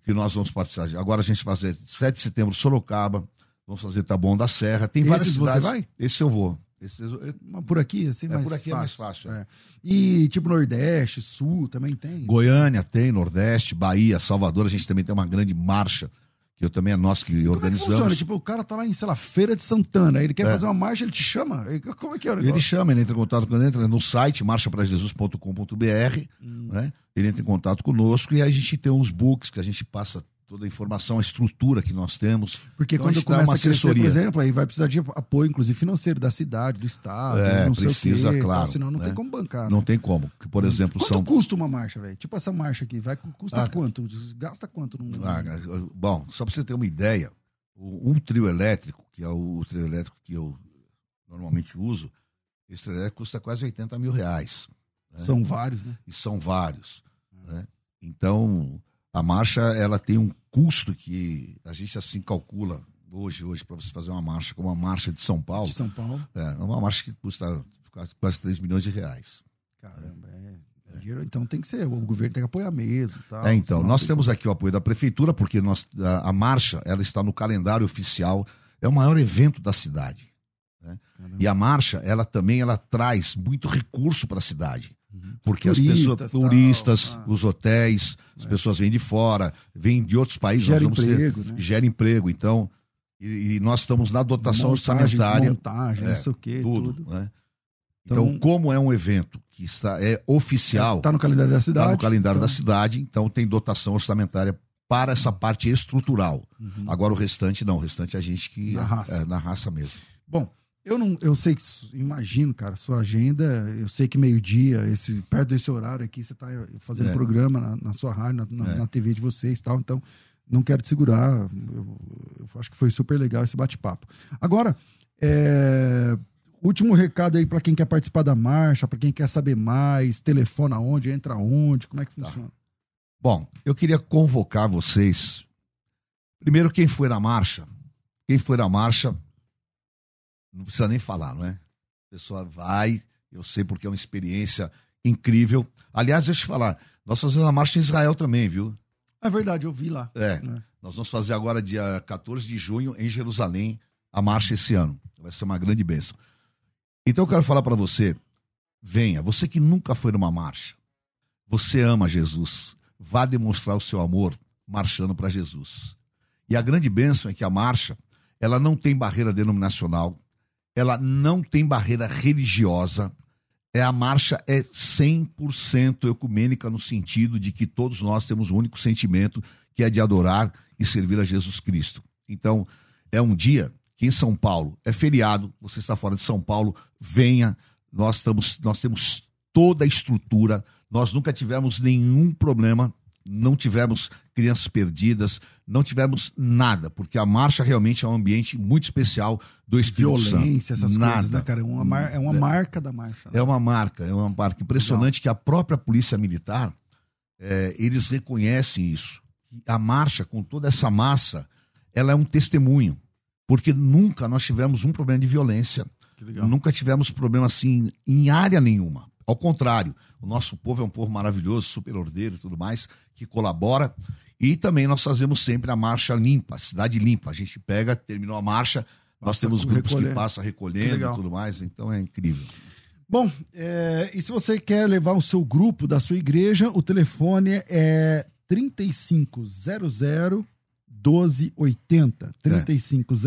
que nós vamos participar. Agora a gente vai fazer 7 de setembro, Sorocaba, vamos fazer Taboão da Serra. Tem várias Esse cidades. você vai? Esse eu vou. Esse, por aqui, assim, é, mais por aqui fácil. é mais fácil. É. E tipo Nordeste, Sul também tem? Goiânia tem, Nordeste, Bahia, Salvador, a gente também tem uma grande marcha, que eu também é nós que Como organizamos. É que funciona? Tipo, o cara tá lá em, sei lá, Feira de Santana, ele quer é. fazer uma marcha, ele te chama? Como é que é o negócio? Ele chama, ele entra em contato com ele, entra no site marchaprajesus.com.br, hum. né? Ele entra em contato conosco e aí a gente tem uns books que a gente passa toda a informação, a estrutura que nós temos. Porque então, quando começa a crescer, por exemplo, aí vai precisar de apoio, inclusive financeiro, da cidade, do estado, é, não precisa, sei o quê, claro. senão não né? tem como bancar. Não né? tem como. Que, por exemplo, quanto são... custa uma marcha, velho? Tipo essa marcha aqui, vai custa ah, quanto? Gasta quanto? Num... Ah, bom, só para você ter uma ideia, um trio elétrico, que é o, trio elétrico que eu normalmente uso, esse trio elétrico custa quase 80 mil reais. Né? São vários, né? E são vários. Né? Então, a marcha ela tem um custo que a gente assim calcula hoje, hoje para você fazer uma marcha como a marcha de São Paulo. De São Paulo. É, é uma marcha que custa quase 3 milhões de reais. Caramba, é, é então tem que ser, o governo tem que apoiar mesmo. Tal, é, então, nós temos aqui o apoio da prefeitura, porque nós, a, a, marcha ela está no calendário oficial, é o maior evento da cidade. Né? E a marcha, ela também ela traz muito recurso para a cidade. Uhum. Porque turistas, as pessoas, turistas, ah. os hotéis, as é. pessoas vêm de fora, vêm de outros países. Gera emprego, ter, né? Gera emprego. Então, e, e, nós estamos na dotação Montagem, orçamentária. Montagem, é, não sei o quê, tudo. tudo. Né? Então, então, como é um evento que está é oficial, está no calendário da cidade, está no calendário então... da cidade, então tem dotação orçamentária para essa parte estrutural. Uhum. Agora o restante não, o restante é a gente que na raça, é, na raça mesmo. Bom, eu não, eu sei que imagino, cara, sua agenda, eu sei que meio dia, esse perto desse horário aqui você está fazendo é. programa na, na, sua rádio, na, na, é. na, TV de vocês, tal. Então não quero te segurar. Eu, eu acho que foi super legal esse bate-papo. Agora, é, Último recado aí para quem quer participar da marcha, para quem quer saber mais, telefona onde, entra onde, como é que tá. funciona? Tá. Bom, eu queria convocar vocês. Primeiro, quem foi na marcha, quem foi na marcha, não precisa nem falar, não é? A pessoa vai, eu sei porque é uma experiência incrível. Aliás, deixa eu te falar, nós fazemos a marcha em Israel também, viu? É verdade, eu vi lá. É. Né? Nós vamos fazer agora, dia 14 de junho, em Jerusalém, a marcha esse ano. Vai ser uma grande bênção. Então eu quero falar para você, venha, você que nunca foi numa marcha, você ama Jesus, vá demonstrar o seu amor marchando para Jesus. E a grande bênção é que a marcha, ela não tem barreira denominacional, ela não tem barreira religiosa, é a marcha é 100% ecumênica no sentido de que todos nós temos um único sentimento, que é de adorar e servir a Jesus Cristo. Então, é um dia que em São Paulo é feriado, você está fora de São Paulo, venha. Nós, estamos, nós temos toda a estrutura, nós nunca tivemos nenhum problema, não tivemos crianças perdidas, não tivemos nada, porque a marcha realmente é um ambiente muito especial do Espírito Violência, Santo. essas nada. coisas, né, cara? É uma, mar... é uma é, marca da marcha. Né? É uma marca, é uma marca. Impressionante Legal. que a própria Polícia Militar, é, eles reconhecem isso. A marcha, com toda essa massa, ela é um testemunho porque nunca nós tivemos um problema de violência. Nunca tivemos problema assim em área nenhuma. Ao contrário, o nosso povo é um povo maravilhoso, super ordeiro e tudo mais, que colabora. E também nós fazemos sempre a marcha limpa, cidade limpa. A gente pega, terminou a marcha, nós temos grupos recolher. que passam recolhendo e tudo mais, então é incrível. Bom, é, e se você quer levar o seu grupo da sua igreja, o telefone é 3500 1280 3500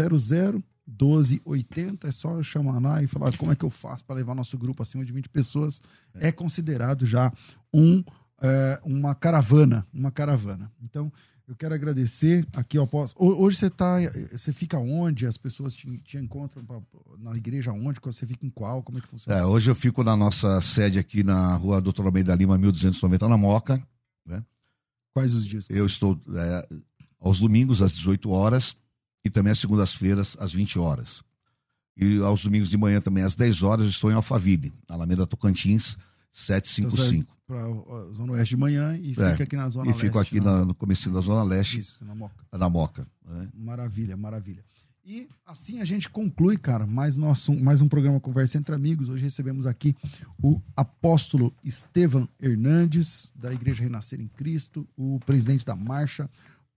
1280. É só chamar lá e falar como é que eu faço para levar nosso grupo acima de 20 pessoas. É, é considerado já um, é, uma caravana. Uma caravana. Então, eu quero agradecer aqui ao posso. Hoje você tá. Você fica onde? As pessoas te, te encontram pra, na igreja onde? Você fica em qual? Como é que funciona? É, hoje eu fico na nossa sede aqui na rua Doutor Almeida Lima, 1290, na Moca. Né? Quais os dias? eu estou. É, aos domingos às 18 horas e também às segundas-feiras às 20 horas. E aos domingos de manhã também às 10 horas estou em Alphaville, na Alameda Tocantins, 755. Então, para a Zona Oeste de manhã e é, fica aqui na Zona e Leste. E fico aqui na, no começo da Zona Leste. Isso, na Moca. Na Moca. É. Maravilha, maravilha. E assim a gente conclui, cara, mais, nosso, mais um programa Conversa Entre Amigos. Hoje recebemos aqui o apóstolo Estevam Hernandes, da Igreja Renascer em Cristo, o presidente da Marcha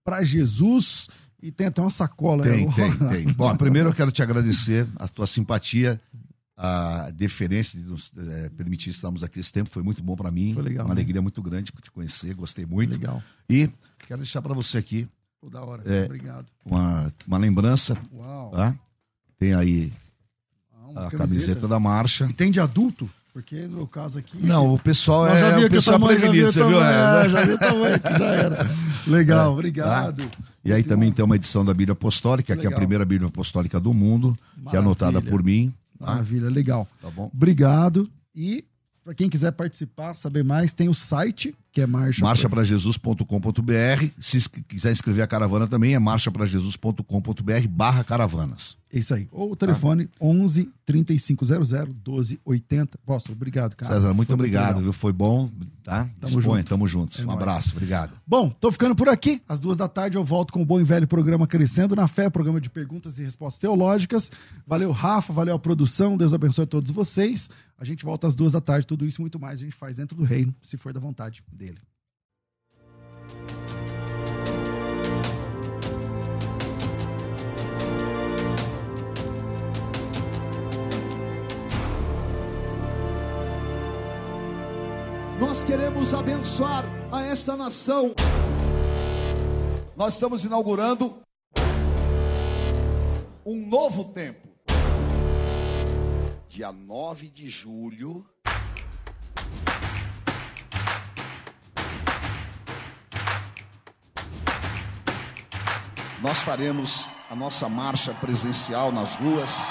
para Jesus e tem até uma sacola. Tem, né? tem, tem. Bom, primeiro eu quero te agradecer a tua simpatia, a deferência de nos é, permitir estarmos aqui esse tempo. Foi muito bom para mim. Foi legal. Uma né? alegria muito grande te conhecer, gostei muito. Legal. E quero deixar para você aqui. Pô, da hora, é, obrigado. Uma, uma lembrança. Uau. Tá? Tem aí ah, a camiseta. camiseta da marcha. E tem de adulto? Porque no caso aqui. Não, o pessoal é. Já vi o pessoal tamanho, prevenido, você viu? É, já vi o tamanho, já era. Legal, é, obrigado. Tá? E aí também bom. tem uma edição da Bíblia Apostólica, que, que é a primeira Bíblia Apostólica do mundo, Maravilha. que é anotada por mim. Tá? Maravilha, legal. Tá bom. Obrigado. E para quem quiser participar, saber mais, tem o site, que é marcha marchaprajesus.com.br. Se quiser inscrever a caravana também, é marchaprajesus.com.br barra caravanas. Isso aí. Ou o telefone tá. 11 3500 1280. Apóstolo, obrigado, cara. César, muito foi obrigado, muito viu? Foi bom, tá? Tamo Dispõe, junto. Tamo juntos. É um nóis. abraço, obrigado. Bom, tô ficando por aqui. Às duas da tarde eu volto com o bom e velho programa Crescendo na Fé, programa de perguntas e respostas teológicas. Valeu, Rafa, valeu a produção. Deus abençoe a todos vocês. A gente volta às duas da tarde. Tudo isso e muito mais a gente faz dentro do reino, se for da vontade dele. Nós queremos abençoar a esta nação. Nós estamos inaugurando um novo tempo dia 9 de julho. Nós faremos a nossa marcha presencial nas ruas.